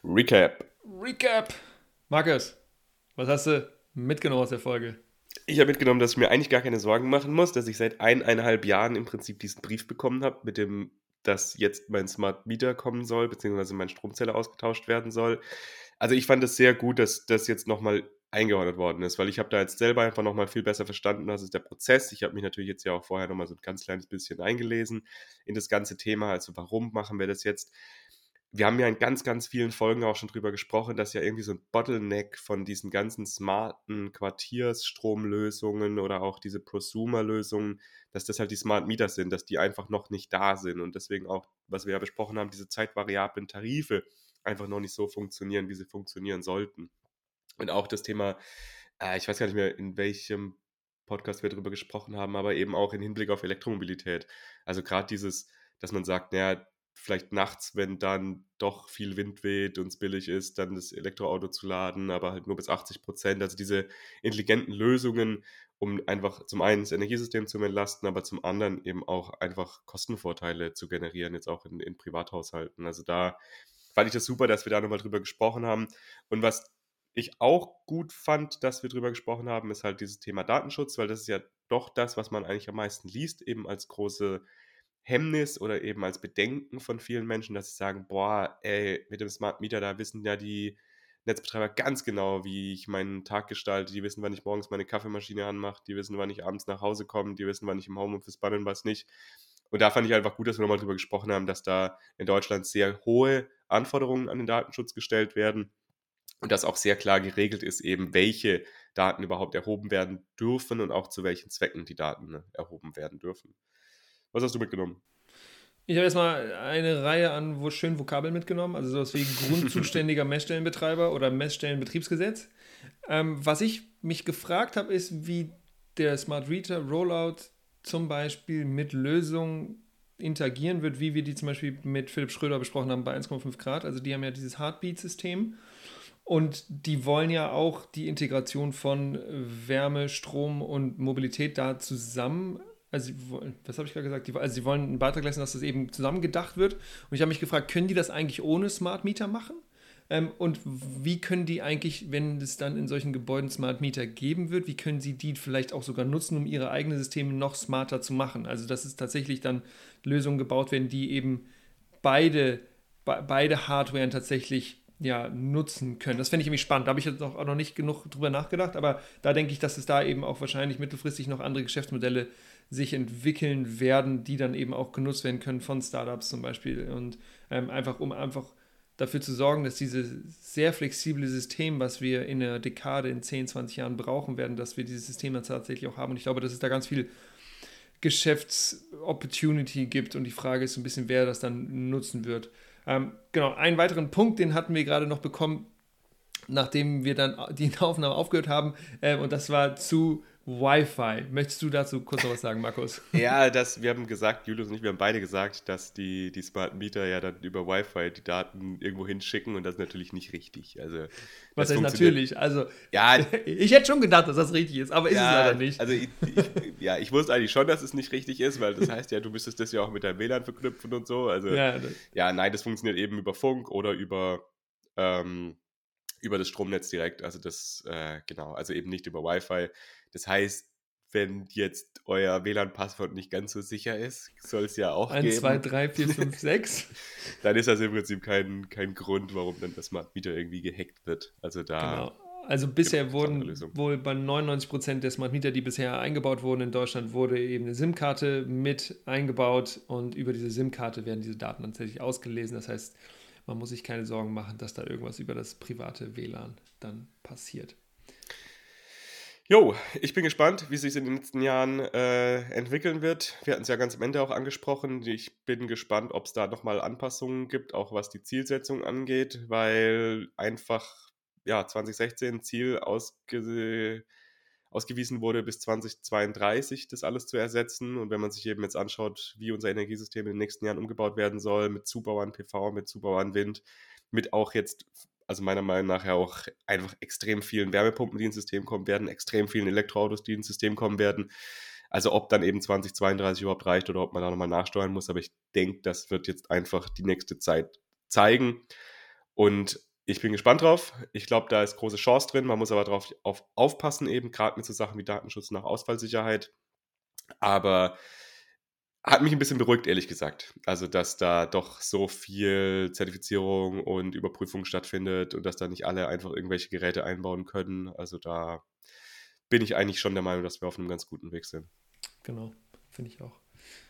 Recap. Recap. Markus, was hast du mitgenommen aus der Folge? Ich habe mitgenommen, dass ich mir eigentlich gar keine Sorgen machen muss, dass ich seit eineinhalb Jahren im Prinzip diesen Brief bekommen habe, mit dem, dass jetzt mein Smart Meter kommen soll, beziehungsweise mein Stromzähler ausgetauscht werden soll. Also ich fand es sehr gut, dass das jetzt nochmal eingeordnet worden ist, weil ich habe da jetzt selber einfach nochmal viel besser verstanden, was ist der Prozess. Ich habe mich natürlich jetzt ja auch vorher nochmal so ein ganz kleines bisschen eingelesen in das ganze Thema, also warum machen wir das jetzt. Wir haben ja in ganz, ganz vielen Folgen auch schon drüber gesprochen, dass ja irgendwie so ein Bottleneck von diesen ganzen smarten Quartiersstromlösungen oder auch diese Prosumer-Lösungen, dass das halt die Smart Meter sind, dass die einfach noch nicht da sind und deswegen auch, was wir ja besprochen haben, diese zeitvariablen Tarife einfach noch nicht so funktionieren, wie sie funktionieren sollten. Und auch das Thema, äh, ich weiß gar nicht mehr, in welchem Podcast wir darüber gesprochen haben, aber eben auch im Hinblick auf Elektromobilität. Also gerade dieses, dass man sagt, naja, vielleicht nachts, wenn dann doch viel Wind weht und es billig ist, dann das Elektroauto zu laden, aber halt nur bis 80 Prozent. Also diese intelligenten Lösungen, um einfach zum einen das Energiesystem zu entlasten, aber zum anderen eben auch einfach Kostenvorteile zu generieren, jetzt auch in, in Privathaushalten. Also da fand ich das super, dass wir da nochmal drüber gesprochen haben. Und was ich auch gut fand, dass wir drüber gesprochen haben, ist halt dieses Thema Datenschutz, weil das ist ja doch das, was man eigentlich am meisten liest, eben als große Hemmnis oder eben als Bedenken von vielen Menschen, dass sie sagen, boah, ey, mit dem Smart Meter, da wissen ja die Netzbetreiber ganz genau, wie ich meinen Tag gestalte. Die wissen, wann ich morgens meine Kaffeemaschine anmache, die wissen, wann ich abends nach Hause komme, die wissen, wann ich im Homeoffice bin und was nicht. Und da fand ich einfach gut, dass wir nochmal drüber gesprochen haben, dass da in Deutschland sehr hohe Anforderungen an den Datenschutz gestellt werden und dass auch sehr klar geregelt ist, eben welche Daten überhaupt erhoben werden dürfen und auch zu welchen Zwecken die Daten ne, erhoben werden dürfen. Was hast du mitgenommen? Ich habe erstmal eine Reihe an wo schönen Vokabeln mitgenommen, also sowas wie grundzuständiger Messstellenbetreiber oder Messstellenbetriebsgesetz. Ähm, was ich mich gefragt habe, ist, wie der Smart Reader Rollout zum Beispiel mit Lösungen interagieren wird, wie wir die zum Beispiel mit Philipp Schröder besprochen haben bei 1,5 Grad. Also die haben ja dieses Heartbeat-System und die wollen ja auch die Integration von Wärme, Strom und Mobilität da zusammen. Also, was habe ich gerade gesagt? also, sie wollen einen Beitrag leisten, dass das eben zusammen gedacht wird. Und ich habe mich gefragt, können die das eigentlich ohne Smart Meter machen? Ähm, und wie können die eigentlich, wenn es dann in solchen Gebäuden Smart Meter geben wird, wie können sie die vielleicht auch sogar nutzen, um ihre eigenen Systeme noch smarter zu machen? Also, dass es tatsächlich dann Lösungen gebaut werden, die eben beide, be beide Hardware tatsächlich ja, nutzen können. Das fände ich irgendwie spannend. Da habe ich jetzt auch noch nicht genug drüber nachgedacht, aber da denke ich, dass es da eben auch wahrscheinlich mittelfristig noch andere Geschäftsmodelle sich entwickeln werden, die dann eben auch genutzt werden können von Startups zum Beispiel. Und ähm, einfach, um einfach dafür zu sorgen, dass dieses sehr flexible System, was wir in einer Dekade, in 10, 20 Jahren brauchen werden, dass wir dieses System dann tatsächlich auch haben. Und ich glaube, dass es da ganz viel Geschäftsopportunity gibt und die Frage ist so ein bisschen, wer das dann nutzen wird. Ähm, genau, einen weiteren Punkt, den hatten wir gerade noch bekommen, nachdem wir dann die Aufnahme aufgehört haben, äh, und das war zu Wi-Fi. Möchtest du dazu kurz noch was sagen, Markus? Ja, das, wir haben gesagt, Julius und ich, wir haben beide gesagt, dass die, die Smart Meter ja dann über Wi-Fi die Daten irgendwo hinschicken und das ist natürlich nicht richtig. Also, was heißt natürlich? Also, ja, ich hätte schon gedacht, dass das richtig ist, aber ist ja, es leider nicht. Also, ich, ich, ja, ich wusste eigentlich schon, dass es nicht richtig ist, weil das heißt ja, du müsstest das ja auch mit deinem WLAN verknüpfen und so. Also, ja, ja nein, das funktioniert eben über Funk oder über. Ähm, über das Stromnetz direkt, also das, äh, genau, also eben nicht über Wi-Fi. Das heißt, wenn jetzt euer WLAN-Passwort nicht ganz so sicher ist, soll es ja auch 1, geben. 1, 2, 3, 4, 5, 6. dann ist das im Prinzip kein, kein Grund, warum dann das Smart Meter irgendwie gehackt wird. Also da. Genau. Also bisher wurden wohl bei 99% der Smart Meter, die bisher eingebaut wurden in Deutschland, wurde eben eine SIM-Karte mit eingebaut und über diese SIM-Karte werden diese Daten tatsächlich ausgelesen. Das heißt, man muss sich keine Sorgen machen, dass da irgendwas über das private WLAN dann passiert. Jo, ich bin gespannt, wie sich in den nächsten Jahren äh, entwickeln wird. Wir hatten es ja ganz am Ende auch angesprochen. Ich bin gespannt, ob es da nochmal Anpassungen gibt, auch was die Zielsetzung angeht, weil einfach ja 2016 Ziel ausge ausgewiesen wurde, bis 2032 das alles zu ersetzen. Und wenn man sich eben jetzt anschaut, wie unser Energiesystem in den nächsten Jahren umgebaut werden soll, mit Zubau an PV, mit Zubau an Wind, mit auch jetzt also meiner Meinung nach ja auch einfach extrem vielen Wärmepumpen, die ins System kommen werden, extrem vielen Elektroautos, die ins System kommen werden. Also ob dann eben 2032 überhaupt reicht oder ob man da nochmal nachsteuern muss. Aber ich denke, das wird jetzt einfach die nächste Zeit zeigen. Und ich bin gespannt drauf. Ich glaube, da ist große Chance drin. Man muss aber darauf auf, aufpassen, eben gerade mit so Sachen wie Datenschutz nach Ausfallsicherheit. Aber hat mich ein bisschen beruhigt, ehrlich gesagt. Also, dass da doch so viel Zertifizierung und Überprüfung stattfindet und dass da nicht alle einfach irgendwelche Geräte einbauen können. Also, da bin ich eigentlich schon der Meinung, dass wir auf einem ganz guten Weg sind. Genau, finde ich auch.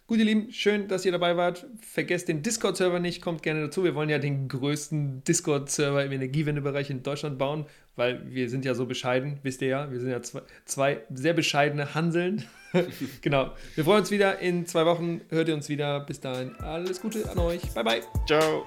Gut, ihr Lieben, schön, dass ihr dabei wart. Vergesst den Discord-Server nicht, kommt gerne dazu. Wir wollen ja den größten Discord-Server im Energiewendebereich in Deutschland bauen, weil wir sind ja so bescheiden, wisst ihr ja. Wir sind ja zwei, zwei sehr bescheidene Hanseln. genau. Wir freuen uns wieder. In zwei Wochen hört ihr uns wieder. Bis dahin, alles Gute an euch. Bye, bye. Ciao.